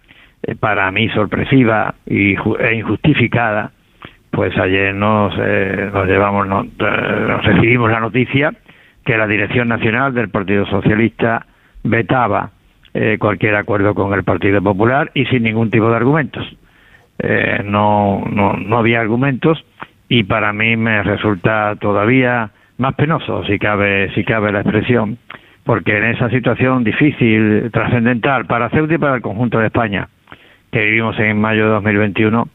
eh, para mí sorpresiva y, e injustificada, pues ayer nos, eh, nos llevamos, no- eh, nos recibimos la noticia que la Dirección Nacional del Partido Socialista vetaba eh, cualquier acuerdo con el Partido Popular y sin ningún tipo de argumentos. Eh, no, no, no había argumentos y para mí me resulta todavía más penoso, si cabe, si cabe la expresión, porque en esa situación difícil, trascendental para Ceuta y para el conjunto de España, que vivimos en mayo de 2021,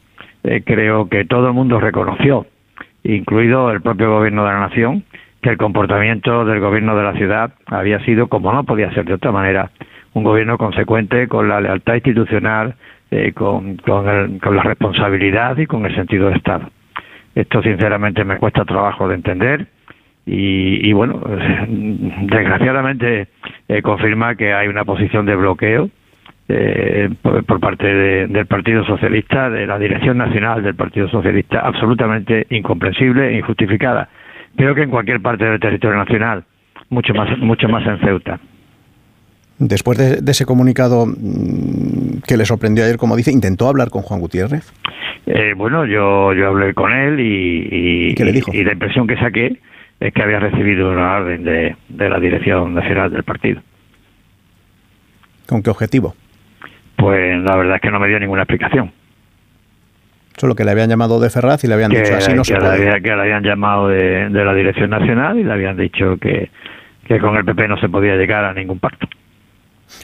eh, creo que todo el mundo reconoció, incluido el propio gobierno de la nación, que el comportamiento del gobierno de la ciudad había sido, como no podía ser de otra manera, un gobierno consecuente con la lealtad institucional, eh, con, con, el- con la responsabilidad y con el sentido de Estado. Esto sinceramente me cuesta trabajo de entender y, bueno, desgraciadamente eh, confirma que hay una posición de bloqueo eh, por, parte de- del Partido Socialista, de la Dirección Nacional del Partido Socialista, absolutamente incomprensible e injustificada. Creo que en cualquier parte del territorio nacional, mucho más, mucho más en Ceuta. Después de, de ese comunicado mm, que le sorprendió ayer, como dice, intentó hablar con Juan Gutiérrez. Eh, bueno, yo, yo hablé con él y, y, qué le dijo? y la impresión que saqué es que había recibido una orden de, de la Dirección Nacional del partido. ¿Con qué objetivo? Pues la verdad es que no me dio ninguna explicación. Solo que le habían llamado de Ferraz y le habían que, dicho así no que se puede. había- que le habían llamado de, de la Dirección Nacional y le habían dicho que, que con el PP no se podía llegar a ningún pacto.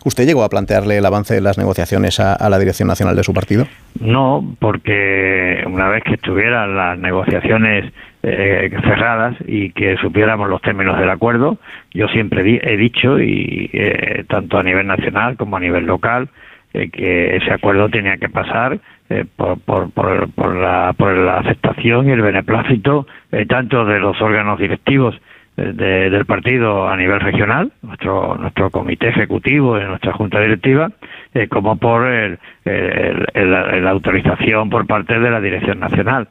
¿Usted llegó a plantearle el avance de las negociaciones a, a la dirección nacional de su partido? No, porque una vez que estuvieran las negociaciones eh, cerradas y que supiéramos los términos del acuerdo, yo siempre di- he dicho, y eh, tanto a nivel nacional como a nivel local, eh, que ese acuerdo tenía que pasar eh, por, por, por, por la, por la aceptación y el beneplácito eh, tanto de los órganos directivos eh, de- del partido a nivel regional, nuestro nuestro comité ejecutivo y nuestra junta directiva, eh, como por el, el- el- la autorización por parte de la dirección nacional.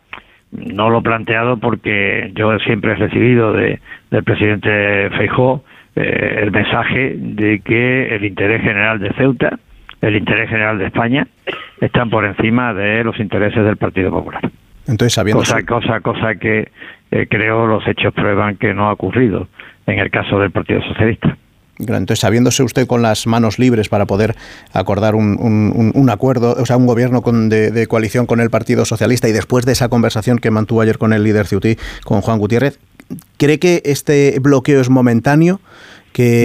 No lo he planteado porque yo siempre he recibido de, del presidente Feijó eh, el mensaje de que el interés general de Ceuta, el interés general de España, están por encima de los intereses del Partido Popular. Entonces, sabiendo Cosa, cosa, cosa que eh, creo los hechos prueban que no ha ocurrido en el caso del Partido Socialista. Entonces, sabiéndose usted con las manos libres para poder acordar un- un acuerdo, o sea, un gobierno con- de, de coalición con el Partido Socialista y después de esa conversación que mantuvo ayer con el líder ciutí, con Juan Gutiérrez, ¿cree que este bloqueo es momentáneo?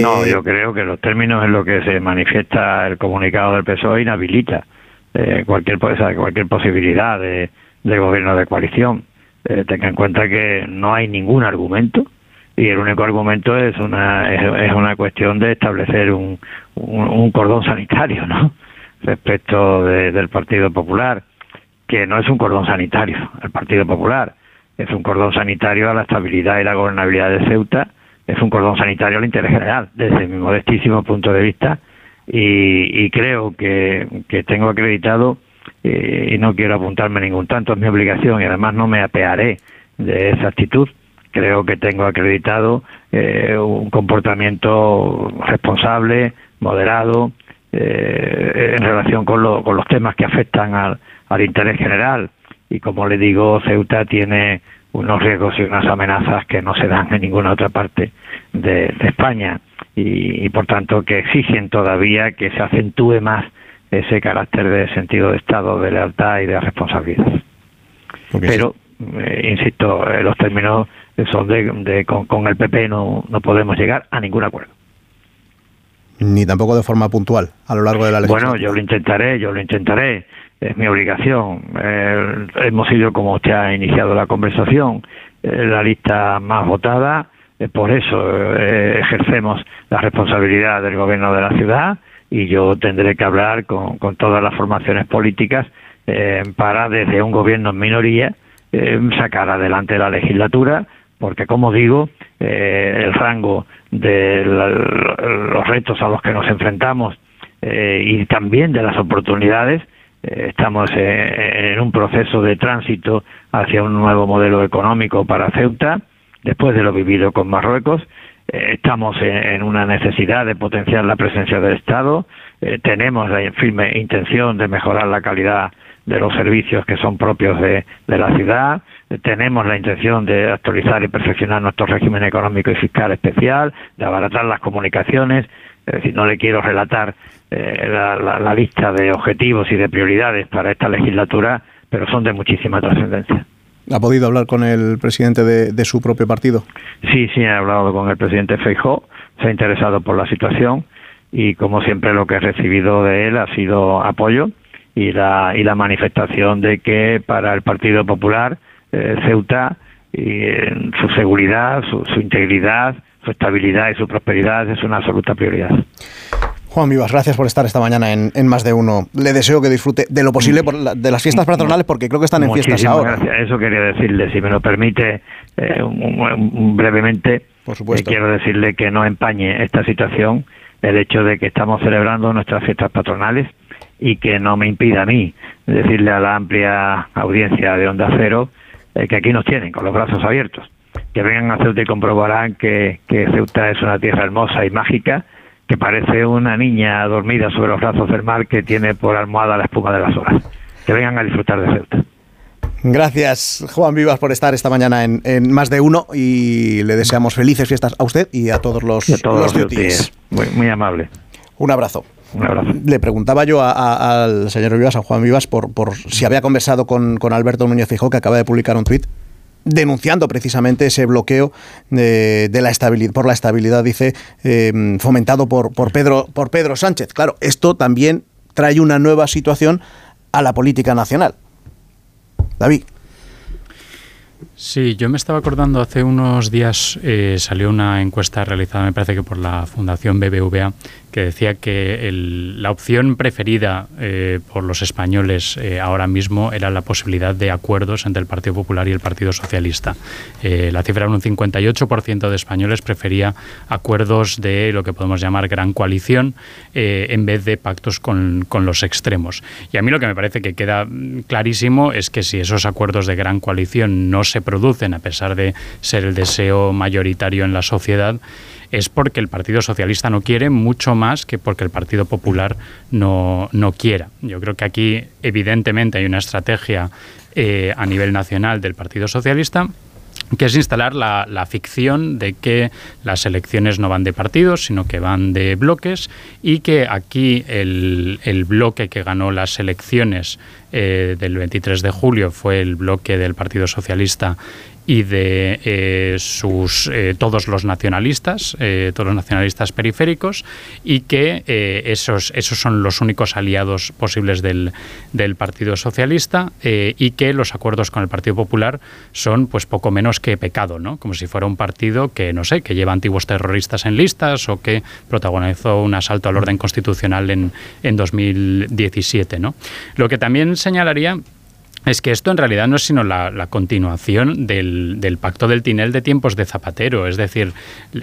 No, yo creo que los términos en los que se manifiesta el comunicado del PSOE inhabilita eh, cualquier, cualquier posibilidad de, gobierno de coalición. Eh, tenga en cuenta que no hay ningún argumento y el único argumento es una es, es una cuestión de establecer un, un, un cordón sanitario, ¿no? Respecto de- del Partido Popular, que no es un cordón sanitario, el Partido Popular es un cordón sanitario a la estabilidad y la gobernabilidad de Ceuta es un cordón sanitario al interés general, desde mi modestísimo punto de vista, y, creo que, tengo acreditado, eh, y no quiero apuntarme ningún tanto, es mi obligación, y además no me apearé de esa actitud, creo que tengo acreditado eh, un comportamiento responsable, moderado, eh, en relación con, los temas que afectan al, interés general. Y como le digo, Ceuta tiene unos riesgos y unas amenazas que no se dan en ninguna otra parte de, España y, por tanto que exigen todavía que se acentúe más ese carácter de sentido de Estado, de lealtad y de responsabilidad. Pero, eh, insisto, eh, los términos son de, con, el PP no, no podemos llegar a ningún acuerdo ni tampoco de forma puntual a lo largo de la legislatura. Bueno, yo lo intentaré, yo lo intentaré. Es mi obligación. Eh, hemos sido, como usted ha iniciado la conversación, eh, la lista más votada. Eh, por eso ejercemos la responsabilidad del gobierno de la ciudad y yo tendré que hablar con, con todas las formaciones políticas para, desde un gobierno en minoría, sacar adelante la legislatura porque como digo, el rango de los retos a los que nos enfrentamos y también de las oportunidades, estamos en un proceso de tránsito hacia un nuevo modelo económico para Ceuta, después de lo vivido con Marruecos, estamos en, una necesidad de potenciar la presencia del Estado, tenemos la firme intención de mejorar la calidad de los servicios que son propios de la ciudad, tenemos la intención de actualizar y perfeccionar nuestro régimen económico y fiscal especial, de abaratar las comunicaciones. Es decir, no le quiero relatar eh, la, lista de objetivos y de prioridades para esta legislatura, pero son de muchísima trascendencia. ¿Ha podido hablar con el presidente de, su propio partido? Sí, sí, he hablado con el presidente Feijó, se ha interesado por la situación y como siempre lo que he recibido de él ha sido apoyo y la, y la manifestación de que para el Partido Popular eh, Ceuta y en su seguridad, su, integridad, su estabilidad y su prosperidad es una absoluta prioridad. Juan Vivas, gracias por estar esta mañana en, Más de Uno. Le deseo que disfrute de lo posible de las fiestas patronales porque creo que están en fiestas ahora. Gracias. Eso quería decirle, si me lo permite eh, brevemente, por supuesto. Eh, quiero decirle que no empañe esta situación el hecho de que estamos celebrando nuestras fiestas patronales y que no me impida a mí decirle a la amplia audiencia de Onda Cero eh, que aquí nos tienen, con los brazos abiertos. Que vengan a Ceuta y comprobarán que, Ceuta es una tierra hermosa y mágica, que parece una niña dormida sobre los brazos del mar que tiene por almohada la espuma de las olas. Que vengan a disfrutar de Ceuta. Gracias, Juan Vivas, por estar esta mañana en, Más de Uno y le deseamos felices fiestas a usted y a todos los, a todos los, muy, muy amable. Un abrazo. Un abrazo. Le preguntaba yo al señor Vivas, a Juan Vivas, por, por si había conversado con, Alberto Núñez Fijó, que acaba de publicar un tuit denunciando precisamente ese bloqueo de, la estabilidad, por la estabilidad, dice, em, fomentado por, por, Pedro, por Pedro Sánchez. Claro, esto también trae una nueva situación a la política nacional. David. Sí, yo me estaba acordando hace unos días eh, salió una encuesta realizada, me parece que por la Fundación BBVA, que decía que la opción preferida eh, por los españoles eh, ahora mismo era la posibilidad de acuerdos entre el Partido Popular y el Partido Socialista. La cifra era un 58% de españoles prefería acuerdos de lo que podemos llamar gran coalición en vez de pactos con, con los extremos. Y a mí lo que me parece que queda clarísimo es que si esos acuerdos de gran coalición no se producen, a pesar de ser el deseo mayoritario en la sociedad, es porque el Partido Socialista no quiere mucho más que porque el Partido Popular no, no quiera. Yo creo que aquí evidentemente hay una estrategia eh, a nivel nacional del Partido Socialista que es instalar la, ficción de que las elecciones no van de partidos, sino que van de bloques y que aquí el, bloque que ganó las elecciones eh, del 23 de julio fue el bloque del Partido Socialista y de eh, sus eh, todos los nacionalistas, eh, todos los nacionalistas periféricos, y que esos, esos son los únicos aliados posibles del, del Partido Socialista y que los acuerdos con el Partido Popular son pues poco menos que pecado, ¿no? Como si fuera un partido que, no sé, que lleva antiguos terroristas en listas o que protagonizó un asalto al orden constitucional en, en 2017, ¿no? Lo que también señalaría es que esto en realidad no es sino la, continuación del, pacto del Tinel de tiempos de Zapatero. Es decir,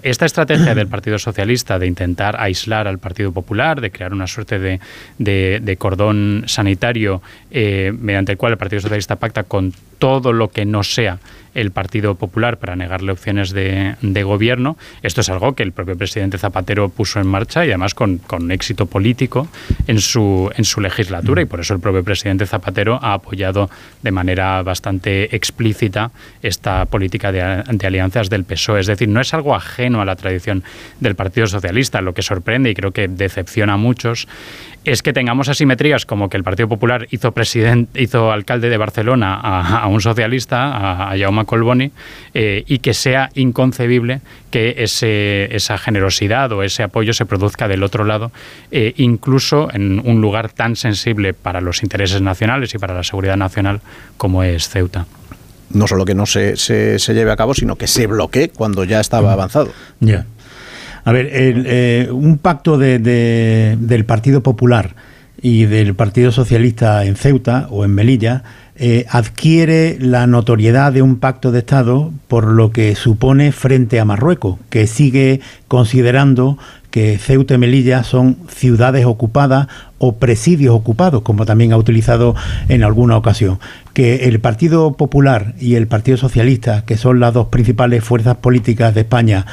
esta estrategia del Partido Socialista de intentar aislar al Partido Popular, de crear una suerte de, de, de cordón sanitario eh, mediante el cual el Partido Socialista pacta con todo lo que no sea el Partido Popular para negarle opciones de, de, gobierno. Esto es algo que el propio presidente Zapatero puso en marcha y además con, con éxito político en su, en su legislatura y por eso el propio presidente Zapatero ha apoyado de manera bastante explícita esta política de, de, alianzas del PSOE. Es decir, no es algo ajeno a la tradición del Partido Socialista. Lo que sorprende y creo que decepciona a muchos es que tengamos asimetrías como que el Partido Popular hizo presidente, hizo alcalde de Barcelona a, a un socialista, a, a Jaume Colboni, eh, y que sea inconcebible que ese, esa generosidad o ese apoyo se produzca del otro lado, eh, incluso en un lugar tan sensible para los intereses nacionales y para la seguridad nacional como es Ceuta no solo que no se, se, se, lleve a cabo, sino que se bloquee cuando ya estaba avanzado. Ya. Yeah. A ver, el, eh, un pacto de, de, del Partido Popular y del Partido Socialista en Ceuta o en Melilla eh, adquiere la notoriedad de un pacto de Estado por lo que supone frente a Marruecos, que sigue considerando que Ceuta y Melilla son ciudades ocupadas o presidios ocupados, como también ha utilizado en alguna ocasión. Que el Partido Popular y el Partido Socialista, que son las dos principales fuerzas políticas de España,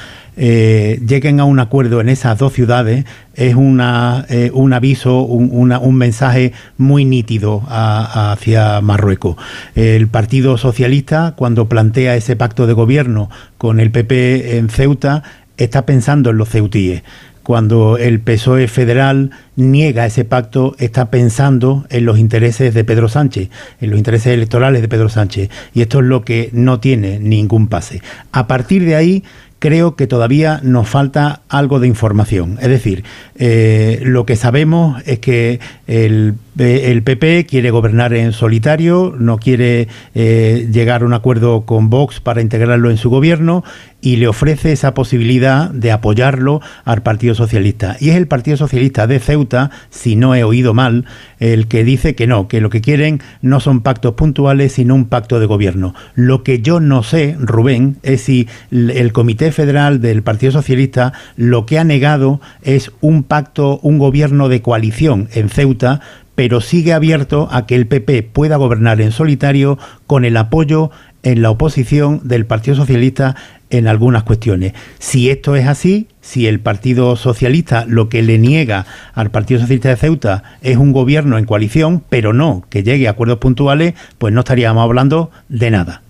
eh, lleguen a un acuerdo en esas dos ciudades es una, eh, un aviso, un, una, un, mensaje muy nítido a, hacia Marruecos. El Partido Socialista, cuando plantea ese pacto de gobierno con el PP en Ceuta, está pensando en los ceutíes cuando el PSOE federal niega ese pacto, está pensando en los intereses de Pedro Sánchez, en los intereses electorales de Pedro Sánchez. Y esto es lo que no tiene ningún pase. A partir de ahí, creo que todavía nos falta algo de información. Es decir, eh, lo que sabemos es que el, el, PP quiere gobernar en solitario, no quiere eh, llegar a un acuerdo con Vox para integrarlo en su gobierno y le ofrece esa posibilidad de apoyarlo al Partido Socialista. Y es el Partido Socialista de Ceuta, si no he oído mal, el que dice que no, que lo que quieren no son pactos puntuales, sino un pacto de gobierno. Lo que yo no sé, Rubén, es si el Comité Federal del Partido Socialista lo que ha negado es un pacto, un gobierno de coalición en Ceuta, pero sigue abierto a que el PP pueda gobernar en solitario con el apoyo en la oposición del Partido Socialista en algunas cuestiones. Si esto es así, si el Partido Socialista lo que le niega al Partido Socialista de Ceuta es un gobierno en coalición, pero no que llegue a acuerdos puntuales, pues no estaríamos hablando de nada.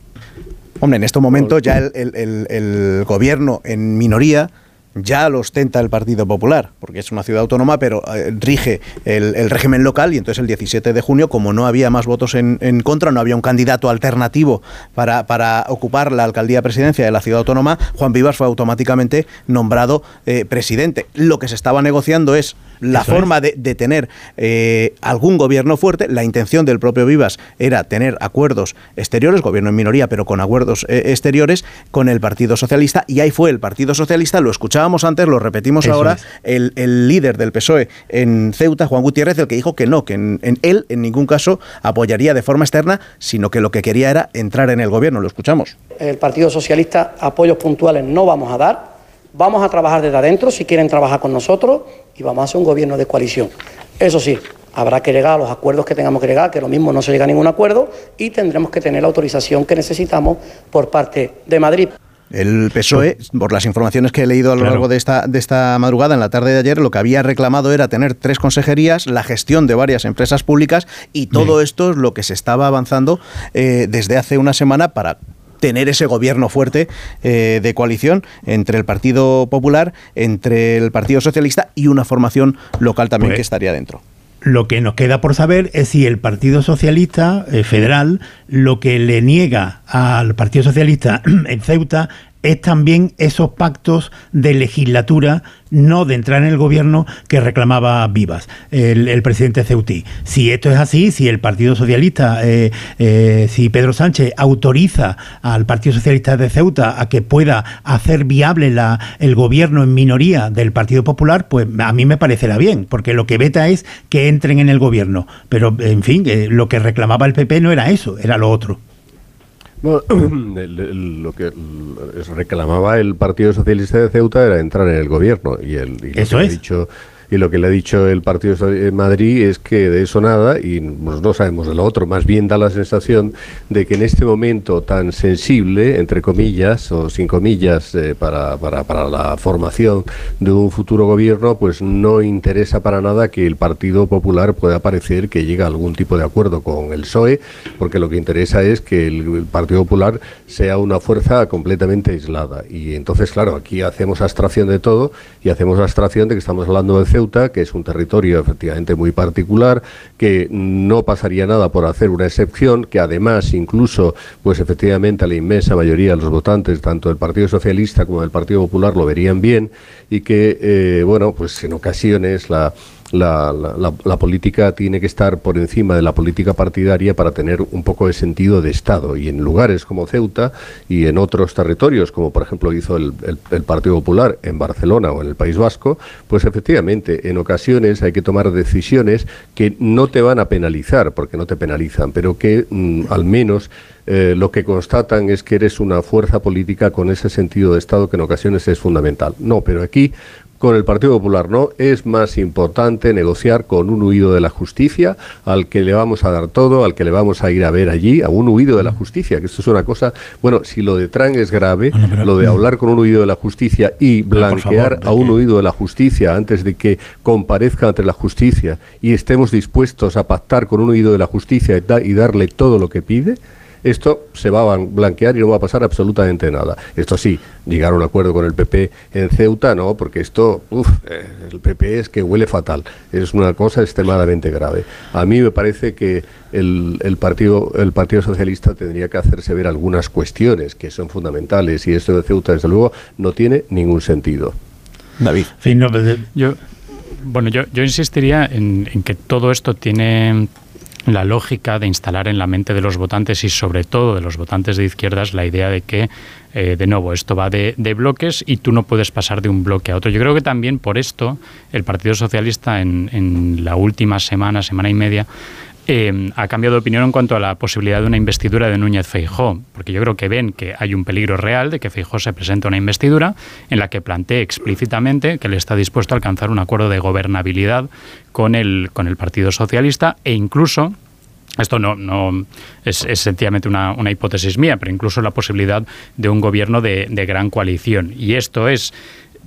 Hombre, en estos momentos ya el, el, gobierno en minoría ya lo ostenta el Partido Popular, porque es una ciudad autónoma, pero eh, rige el, el, régimen local y entonces el 17 de junio, como no había más votos en, en contra, no había un candidato alternativo para, para, ocupar la alcaldía presidencia de la ciudad autónoma, Juan Vivas fue automáticamente nombrado eh, presidente. Lo que se estaba negociando es la Eso forma es. de, de, tener eh, algún gobierno fuerte. La intención del propio Vivas era tener acuerdos exteriores, gobierno en minoría, pero con acuerdos exteriores con el Partido Socialista. Y ahí fue el Partido Socialista, lo escuchábamos antes, lo repetimos Eso ahora, el, líder del PSOE en Ceuta, Juan Gutiérrez, el que dijo que no, que en, en, él en ningún caso apoyaría de forma externa, sino que lo que quería era entrar en el gobierno. Lo escuchamos. El Partido Socialista apoyos puntuales no vamos a dar Vamos a trabajar desde adentro si quieren trabajar con nosotros y vamos a hacer un gobierno de coalición. Eso sí, habrá que llegar a los acuerdos que tengamos que llegar, que lo mismo no se llega a ningún acuerdo y tendremos que tener la autorización que necesitamos por parte de Madrid. El PSOE, por las informaciones que he leído a lo claro. largo de esta, de esta madrugada, en la tarde de ayer, lo que había reclamado era tener tres consejerías, la gestión de varias empresas públicas y todo esto es lo que se estaba avanzando eh, desde hace una semana para tener ese gobierno fuerte eh, de coalición entre el Partido Popular, entre el Partido Socialista y una formación local también pues, que estaría dentro. Lo que nos queda por saber es si el Partido Socialista eh, Federal lo que le niega al Partido Socialista en Ceuta es también esos pactos de legislatura, no de entrar en el gobierno que reclamaba Vivas, el, presidente Ceutí. Si esto es así, si el Partido Socialista, eh, eh, si Pedro Sánchez autoriza al Partido Socialista de Ceuta a que pueda hacer viable la, el gobierno en minoría del Partido Popular, pues a mí me parecerá bien, porque lo que veta es que entren en el gobierno. Pero, en fin, eh, lo que reclamaba el PP no era eso, era lo otro. Bueno, lo que reclamaba el Partido Socialista de Ceuta era entrar en el gobierno y, el, y lo Eso que le ha es. dicho y lo que le ha dicho el Partido de Madrid es que de eso nada y pues, no sabemos de lo otro. Más bien da la sensación de que en este momento tan sensible, entre comillas o sin comillas, eh, para, para, para la formación de un futuro gobierno, pues no interesa para nada que el Partido Popular pueda parecer que llega a algún tipo de acuerdo con el PSOE, porque lo que interesa es que el, Partido Popular sea una fuerza completamente aislada. Y entonces, claro, aquí hacemos abstracción de todo y hacemos abstracción de que estamos hablando de Que es un territorio efectivamente muy particular, que no pasaría nada por hacer una excepción, que además incluso, pues efectivamente a la inmensa mayoría de los votantes, tanto del Partido Socialista como del Partido Popular, lo verían bien y que, eh, bueno, pues en ocasiones la la, la- la- política tiene que estar por encima de la política partidaria para tener un poco de sentido de Estado. Y en lugares como Ceuta y en otros territorios, como por ejemplo hizo el Partido Popular en Barcelona o en el País Vasco, pues efectivamente en ocasiones hay que tomar decisiones que no te van a penalizar, porque no te penalizan, pero que mm, al menos eh, lo que constatan es que eres una fuerza política con ese sentido de Estado que en ocasiones es fundamental. No, pero aquí con el Partido Popular no, es más importante negociar con un huido de la justicia, al que le vamos a dar todo, al que le vamos a ir a ver allí, a un huido de la justicia, que esto es una cosa, bueno, si lo de Trump es grave, lo de hablar con un huido de la justicia y blanquear favor, a un huido de la justicia antes de que comparezca ante la justicia y estemos dispuestos a pactar con un huido de la justicia y, da- y darle todo lo que pide, esto se va a blanquear y no va a pasar absolutamente nada. Esto sí, llegar a un acuerdo con el PP en Ceuta, no, porque esto, uf, eh, el PP es que huele fatal. Es una cosa extremadamente grave. A mí me parece que el, el partido, el Partido Socialista tendría que hacerse ver algunas cuestiones que son fundamentales y esto de Ceuta, desde luego, no tiene ningún sentido. David. Yo, bueno, yo, yo insistiría en, en que todo esto tiene la lógica de instalar en la mente de los votantes y sobre todo de los votantes de izquierdas la idea de que, eh, de nuevo, esto va de, de bloques y tú no puedes pasar de un bloque a otro. Yo creo que también por esto el Partido Socialista en, en la última semana, semana y media, eh, ha cambiado de opinión en cuanto a la posibilidad de una investidura de Núñez Feijó, porque yo creo que ven que hay un peligro real de que Feijó se presente a una investidura en la que plantee explícitamente que él está dispuesto a alcanzar un acuerdo de gobernabilidad con el, con el Partido Socialista e incluso esto no, no es, es sencillamente una, una hipótesis mía, pero incluso la posibilidad de un gobierno de, de gran coalición. Y esto es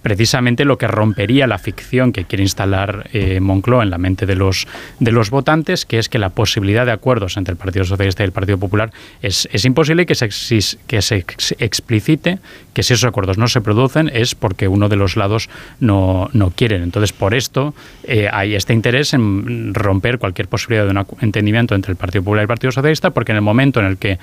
precisamente lo que rompería la ficción que quiere instalar eh, Moncloa en la mente de los, de los votantes, que es que la posibilidad de acuerdos entre el Partido Socialista y el Partido Popular es, es imposible que se, que se ex- explicite que si esos acuerdos no se producen es porque uno de los lados no, no quieren. Entonces, por esto eh, hay este interés en romper cualquier posibilidad de un entendimiento entre el Partido Popular y el Partido Socialista, porque en el momento en el que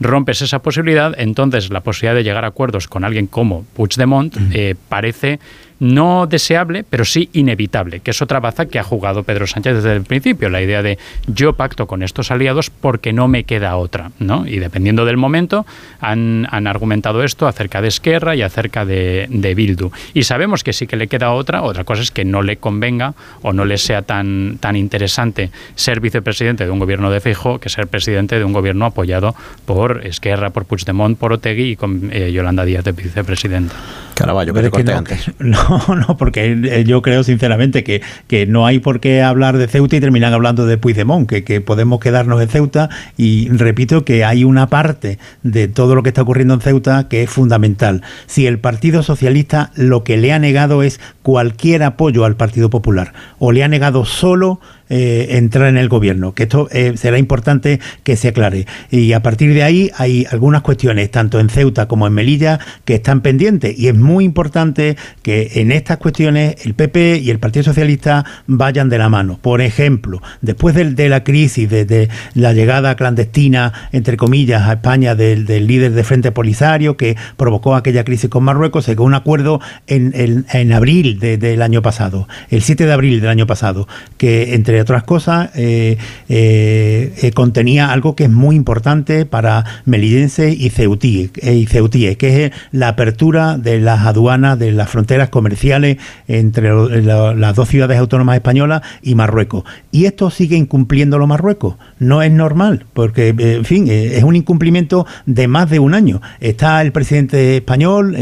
rompes esa posibilidad, entonces la posibilidad de llegar a acuerdos con alguien como Puigdemont eh, parece no deseable, pero sí inevitable, que es otra baza que ha jugado Pedro Sánchez desde el principio, la idea de yo pacto con estos aliados porque no me queda otra, ¿no? Y dependiendo del momento, han, han argumentado esto acerca de Esquerra y acerca de, de Bildu. Y sabemos que sí que le queda otra, otra cosa es que no le convenga o no le sea tan, tan interesante ser vicepresidente de un gobierno de Feijóo que ser presidente de un gobierno apoyado por Esquerra, por Puigdemont, por Otegui y con eh, Yolanda Díaz de vicepresidenta. Caraballo, que no, No, no, porque eh, yo creo sinceramente que, que no hay por qué hablar de Ceuta y terminar hablando de Puigdemont, que, que podemos quedarnos en Ceuta y repito que hay una parte de todo lo que está ocurriendo en Ceuta que es fundamental. Si el Partido Socialista lo que le ha negado es cualquier apoyo al Partido Popular o le ha negado solo eh, entrar en el gobierno, que esto eh, será importante que se aclare. Y a partir de ahí hay algunas cuestiones, tanto en Ceuta como en Melilla, que están pendientes. Y es muy importante que en estas cuestiones el PP y el Partido Socialista vayan de la mano. Por ejemplo, después de, la crisis, de, la llegada clandestina, entre comillas, a España del, líder de Frente Polisario, que provocó aquella crisis con Marruecos, se llegó un acuerdo en, en, abril del año pasado, el 7 de abril del año pasado, que entre otras cosas eh, eh, eh, contenía algo que es muy importante para melillenses y ceutíes, que es la apertura de las aduanas, de las fronteras comerciales entre las dos ciudades autónomas españolas y Marruecos. Y esto sigue incumpliéndolo Marruecos. No es normal, porque, en fin, es un incumplimiento de más de un año. Está el presidente español,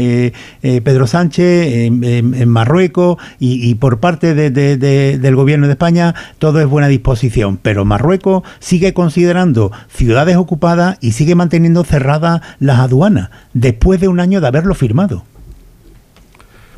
Pedro Sánchez, en, Marruecos, y, por parte del gobierno de España todo es buena disposición, pero Marruecos sigue considerando ciudades ocupadas y sigue manteniendo cerradas las aduanas, después de un año de haberlo firmado.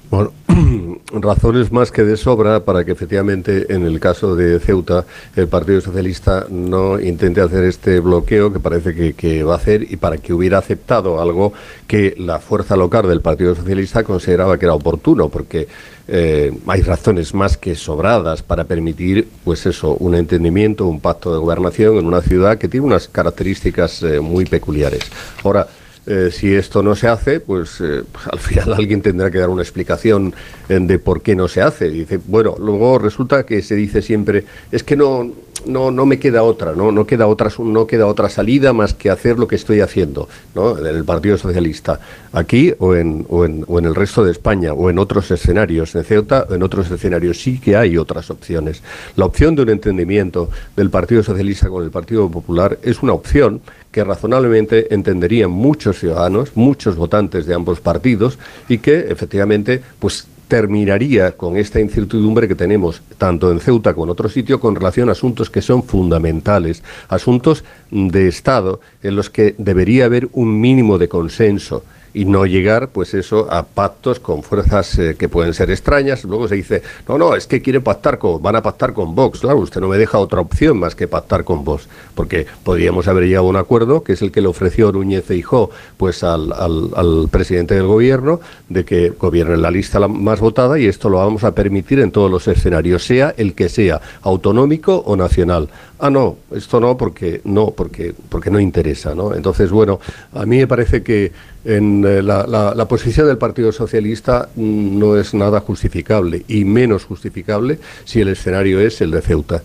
Bueno, razones más que de sobra para que efectivamente en el caso de Ceuta el Partido Socialista no intente hacer este bloqueo que parece que, va a hacer y para que hubiera aceptado algo que la fuerza local del Partido Socialista consideraba que era oportuno, porque eh, hay razones más que sobradas para permitir, pues eso, un entendimiento, un pacto de gobernación en una ciudad que tiene unas características eh, muy peculiares. Ahora, eh, si esto no se hace, pues, eh, pues, al final alguien tendrá que dar una explicación de por qué no se hace. Dice, bueno, luego resulta que se dice siempre, es que no, no, no me queda otra, ¿no? No queda otra, no queda otra salida más que hacer lo que estoy haciendo, ¿no? En el Partido Socialista, aquí o en, o en, o en el resto de España, o en otros escenarios, en Ceuta, en otros escenarios sí que hay otras opciones. La opción de un entendimiento del Partido Socialista con el Partido Popular es una opción que razonablemente entenderían muchos ciudadanos, muchos votantes de ambos partidos y que efectivamente pues terminaría con esta incertidumbre que tenemos tanto en Ceuta como en otro sitio con relación a asuntos que son fundamentales, asuntos de Estado en los que debería haber un mínimo de consenso y no llegar, pues eso, a pactos con fuerzas eh, que pueden ser extrañas. Luego se dice, no, no, es que quieren pactar con, van a pactar con Vox. Claro, usted no me deja otra opción más que pactar con Vox, porque podríamos haber llegado a un acuerdo, que es el que le ofreció Núñez Feijó, pues al, al, presidente del gobierno, de que gobierne la lista más votada y esto lo vamos a permitir en todos los escenarios, sea el que sea, autonómico o nacional. Ah, no, esto no, porque no, porque, porque no interesa, ¿no? Entonces, bueno, a mí me parece que en eh, la, posición del Partido Socialista no es nada justificable y menos justificable si el escenario es el de Ceuta.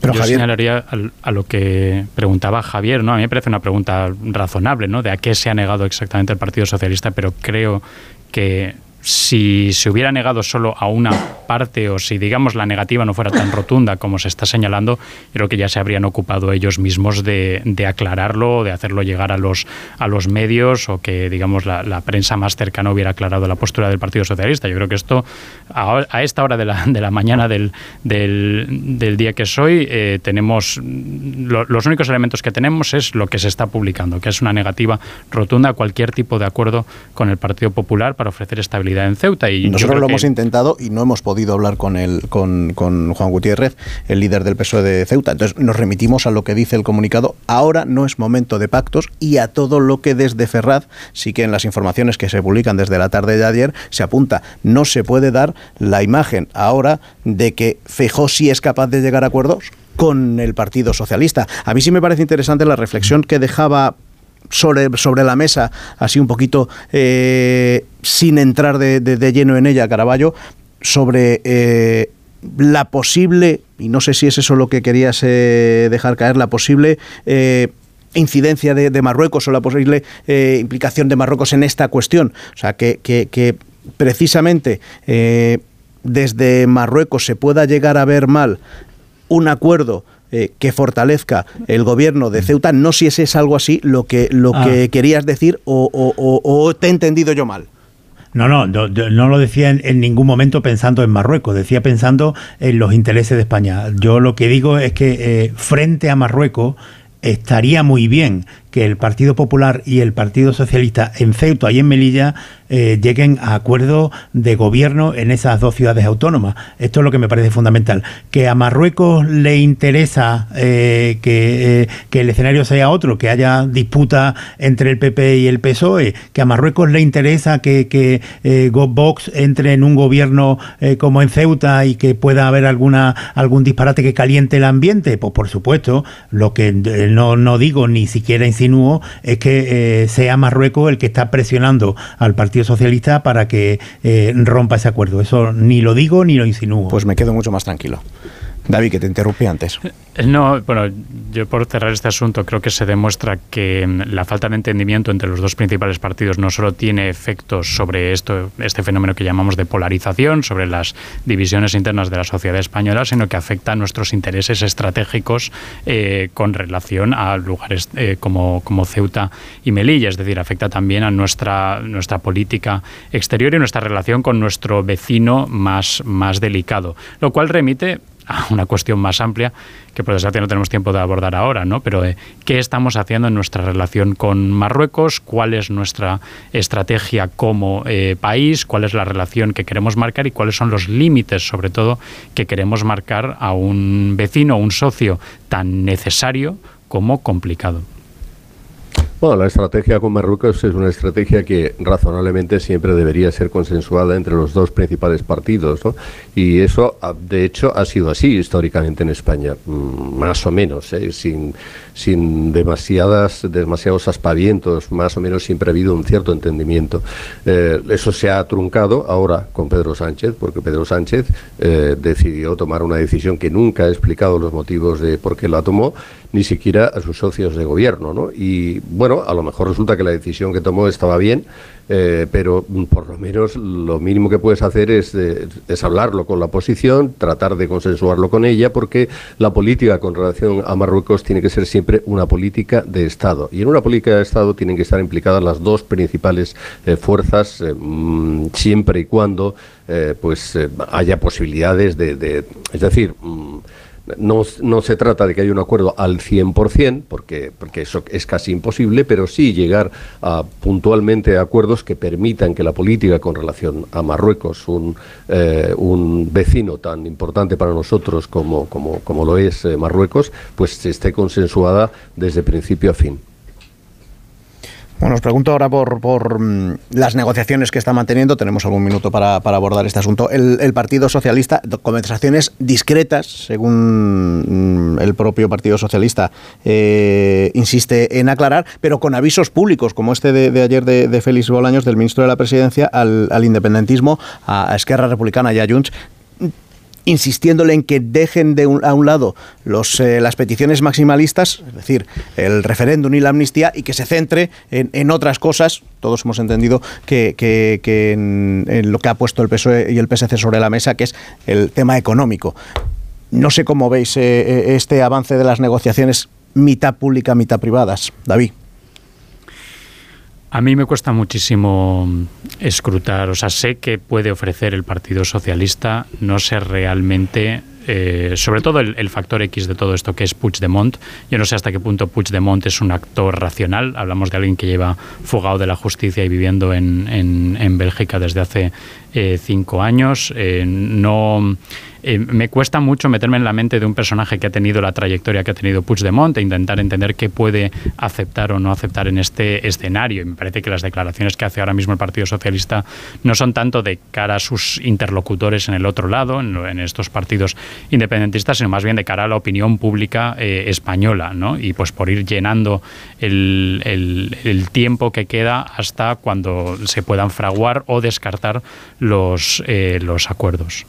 Pero Yo señalaría a, lo que preguntaba Javier, ¿no? A mí me parece una pregunta razonable, ¿no? De a qué se ha negado exactamente el Partido Socialista, pero creo que si se hubiera negado solo a una parte o si, digamos, la negativa no fuera tan rotunda como se está señalando, creo que ya se habrían ocupado ellos mismos de, aclararlo, de hacerlo llegar a los, a los medios o que, digamos, la, prensa más cercana hubiera aclarado la postura del Partido Socialista. Yo creo que esto, a, esta hora de la, de la mañana del, del, día que es hoy, eh, tenemos los únicos elementos que tenemos es lo que se está publicando, que es una negativa rotunda a cualquier tipo de acuerdo con el Partido Popular para ofrecer estabilidad en Ceuta. Y Nosotros lo hemos intentado y no hemos podido hablar con, el, con, con Juan Gutiérrez, el líder del PSOE de Ceuta. Entonces nos remitimos a lo que dice el comunicado. Ahora no es momento de pactos y a todo lo que desde Ferraz, sí que en las informaciones que se publican desde la tarde de ayer, se apunta. No se puede dar la imagen ahora de que Fejó sí es capaz de llegar a acuerdos con el Partido Socialista. A mí sí me parece interesante la reflexión que dejaba sobre, sobre la mesa, así un poquito eh, sin entrar de, lleno en ella, Caraballo, sobre eh, la posible, y no sé si es eso lo que querías eh, dejar caer, la posible incidencia de, Marruecos o la posible implicación de Marruecos en esta cuestión. O sea, que, que, que precisamente desde Marruecos se pueda llegar a ver mal un acuerdo eh, que fortalezca el gobierno de Ceuta. No sé si es algo así lo que, lo ah. que querías decir o, te he entendido yo mal. No, no, no, no lo decía en, ningún momento pensando en Marruecos, decía pensando en los intereses de España. Yo lo que digo es que eh, frente a Marruecos estaría muy bien que el Partido Popular y el Partido Socialista en Ceuta y en Melilla eh, lleguen a acuerdos de gobierno en esas dos ciudades autónomas. Esto es lo que me parece fundamental. Que a Marruecos le interesa eh, que, eh, que el escenario sea otro, que haya disputa entre el PP y el PSOE, que a Marruecos le interesa que, que Vox entre en un gobierno como en Ceuta y que pueda haber alguna algún disparate que caliente el ambiente, pues por supuesto, lo que no, no digo ni siquiera es que eh, sea Marruecos el que está presionando al Partido Socialista para que eh, rompa ese acuerdo. Eso ni lo digo ni lo insinúo. Pues me quedo mucho más tranquilo. David, que te interrumpí antes. No, bueno, yo por cerrar este asunto creo que se demuestra que mm, la falta de entendimiento entre los dos principales partidos no solo tiene efectos sobre esto, este fenómeno que llamamos de polarización, sobre las divisiones internas de la sociedad española, sino que afecta a nuestros intereses estratégicos eh, con relación a lugares eh, como, como Ceuta y Melilla, es decir, afecta también a nuestra, nuestra política exterior y nuestra relación con nuestro vecino más, más delicado, lo cual remite a una cuestión más amplia que por desgracia no tenemos tiempo de abordar ahora, ¿no? Pero eh, ¿qué estamos haciendo en nuestra relación con Marruecos? ¿Cuál es nuestra estrategia como eh, país? ¿Cuál es la relación que queremos marcar y cuáles son los límites, sobre todo, que queremos marcar a un vecino, un socio tan necesario como complicado? Bueno, la estrategia con Marruecos es una estrategia que razonablemente siempre debería ser consensuada entre los dos principales partidos, ¿no? Y eso, ah, de hecho, ha sido así históricamente en España, mm, más o menos, ¿eh? sin, sin demasiadas, demasiados aspavientos, más o menos siempre ha habido un cierto entendimiento. Eh, eso se ha truncado ahora con Pedro Sánchez, porque Pedro Sánchez eh, decidió tomar una decisión que nunca ha explicado los motivos de por qué la tomó, ni siquiera a sus socios de gobierno, ¿no? Y bueno, a lo mejor resulta que la decisión que tomó estaba bien, eh, pero por lo menos lo mínimo que puedes hacer es, eh, es hablarlo con la oposición, tratar de consensuarlo con ella, porque la política con relación a Marruecos tiene que ser siempre una política de Estado. Y en una política de Estado tienen que estar implicadas las dos principales eh, fuerzas, mm, siempre y cuando pues haya posibilidades de, de- es decir, mm, no, no se trata de que haya un acuerdo al 100%, porque, porque eso es casi imposible, pero sí llegar a puntualmente a acuerdos que permitan que la política con relación a Marruecos, un, eh, un vecino tan importante para nosotros como, como, como lo es eh, Marruecos, pues esté consensuada desde principio a fin. Bueno, os pregunto ahora por, por mm, las negociaciones que está manteniendo. Tenemos algún minuto para, para abordar este asunto. El, Partido Socialista, conversaciones discretas, según mm, el propio Partido Socialista eh, insiste en aclarar, pero con avisos públicos, como este de, ayer de, de Félix Bolaños, del ministro de la Presidencia, al, al independentismo, a Esquerra Republicana y a Junts, insistiéndole en que dejen de a un lado los, eh, las peticiones maximalistas, es decir, el referéndum y la amnistía, y que se centre en, otras cosas. Todos hemos entendido que, en lo que ha puesto el PSOE y el PSC sobre la mesa, que es el tema económico. No sé cómo veis eh, eh, este avance de las negociaciones mitad pública, mitad privadas. David. A mí me cuesta muchísimo escrutar, o sea, sé que puede ofrecer el Partido Socialista, no sé realmente, eh, sobre todo el, factor X de todo esto que es Puigdemont, yo no sé hasta qué punto Puigdemont es un actor racional, hablamos de alguien que lleva fugado de la justicia y viviendo en, en- en Bélgica desde hace eh, cinco años, eh, no... eh, me cuesta mucho meterme en la mente de un personaje que ha tenido la trayectoria que ha tenido Puigdemont e intentar entender qué puede aceptar o no aceptar en este escenario. Y me parece que las declaraciones que hace ahora mismo el Partido Socialista no son tanto de cara a sus interlocutores en el otro lado, en, en estos partidos independentistas, sino más bien de cara a la opinión pública eh, española, ¿no? Y pues por ir llenando el, el- tiempo que queda hasta cuando se puedan fraguar o descartar los, eh, los acuerdos.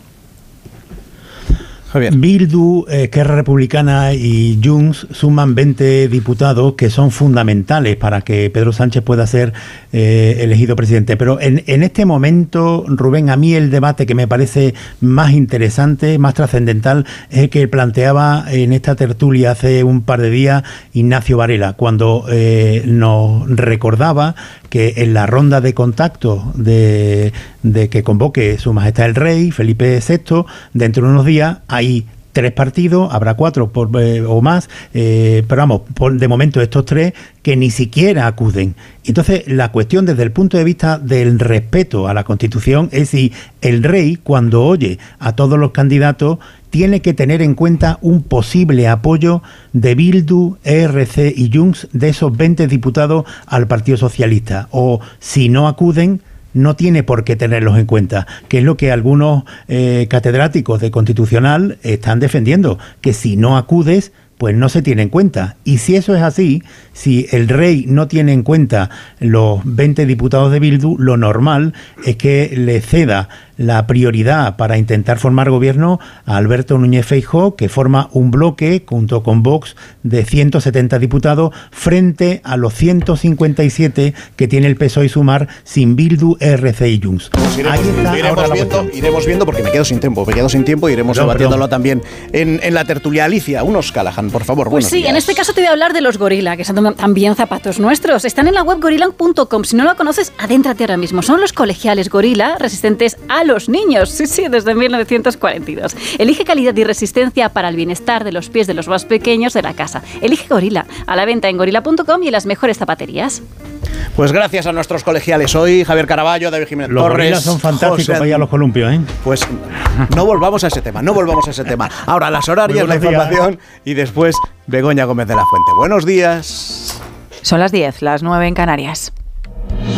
Bildu, eh, Esquerra Republicana y Junts suman 20 diputados que son fundamentales para que Pedro Sánchez pueda ser eh, elegido presidente. Pero en, en este momento, Rubén, a mí el debate que me parece más interesante, más trascendental, es el que planteaba en esta tertulia hace un par de días Ignacio Varela, cuando eh, nos recordaba que en la ronda de contacto de, que convoque Su Majestad el Rey, Felipe VI, dentro de unos días hay tres partidos, habrá cuatro por, eh, o más, eh, pero vamos, por- de momento estos tres que ni siquiera acuden. Entonces, la cuestión desde el punto de vista del respeto a la Constitución es si el rey, cuando oye a todos los candidatos, tiene que tener en cuenta un posible apoyo de Bildu, ERC y Junts de esos 20 diputados al Partido Socialista. O si no acuden, no tiene por qué tenerlos en cuenta, que es lo que algunos eh, catedráticos de constitucional están defendiendo, que si no acudes, pues no se tiene en cuenta. Y si eso es así, si el rey no tiene en cuenta los 20 diputados de Bildu, lo normal es que le ceda la prioridad para intentar formar gobierno a Alberto Núñez Feijó, que forma un bloque junto con Vox de 170 diputados frente a los 157 que tiene el PSOE y Sumar sin Bildu, RC y Junts. Pues iremos, Ahí está iremos ahora la viendo, iremos viendo porque me quedo sin tiempo, me quedo sin tiempo y iremos Perdón, debatiéndolo también en, en la tertulia. Alicia, unos Callahan, por favor. Pues sí, días. en este caso te voy a hablar de los gorila, que son también zapatos nuestros. Están en la web gorilan.com. Si no lo conoces, adéntrate ahora mismo. Son los colegiales gorila resistentes a los niños. Sí, sí, desde 1942. Elige calidad y resistencia para el bienestar de los pies de los más pequeños de la casa. Elige gorila. A la venta en gorila.com y en las mejores zapaterías. Pues gracias a nuestros colegiales hoy, Javier Caraballo, David Jiménez Los Torres. son fantásticos José- para ir a los columpios, ¿eh? Pues no volvamos a ese tema, no volvamos a ese tema. Ahora las horarias, la días. información y después Begoña Gómez de la Fuente. Buenos días. Son las 10, las 9 en Canarias.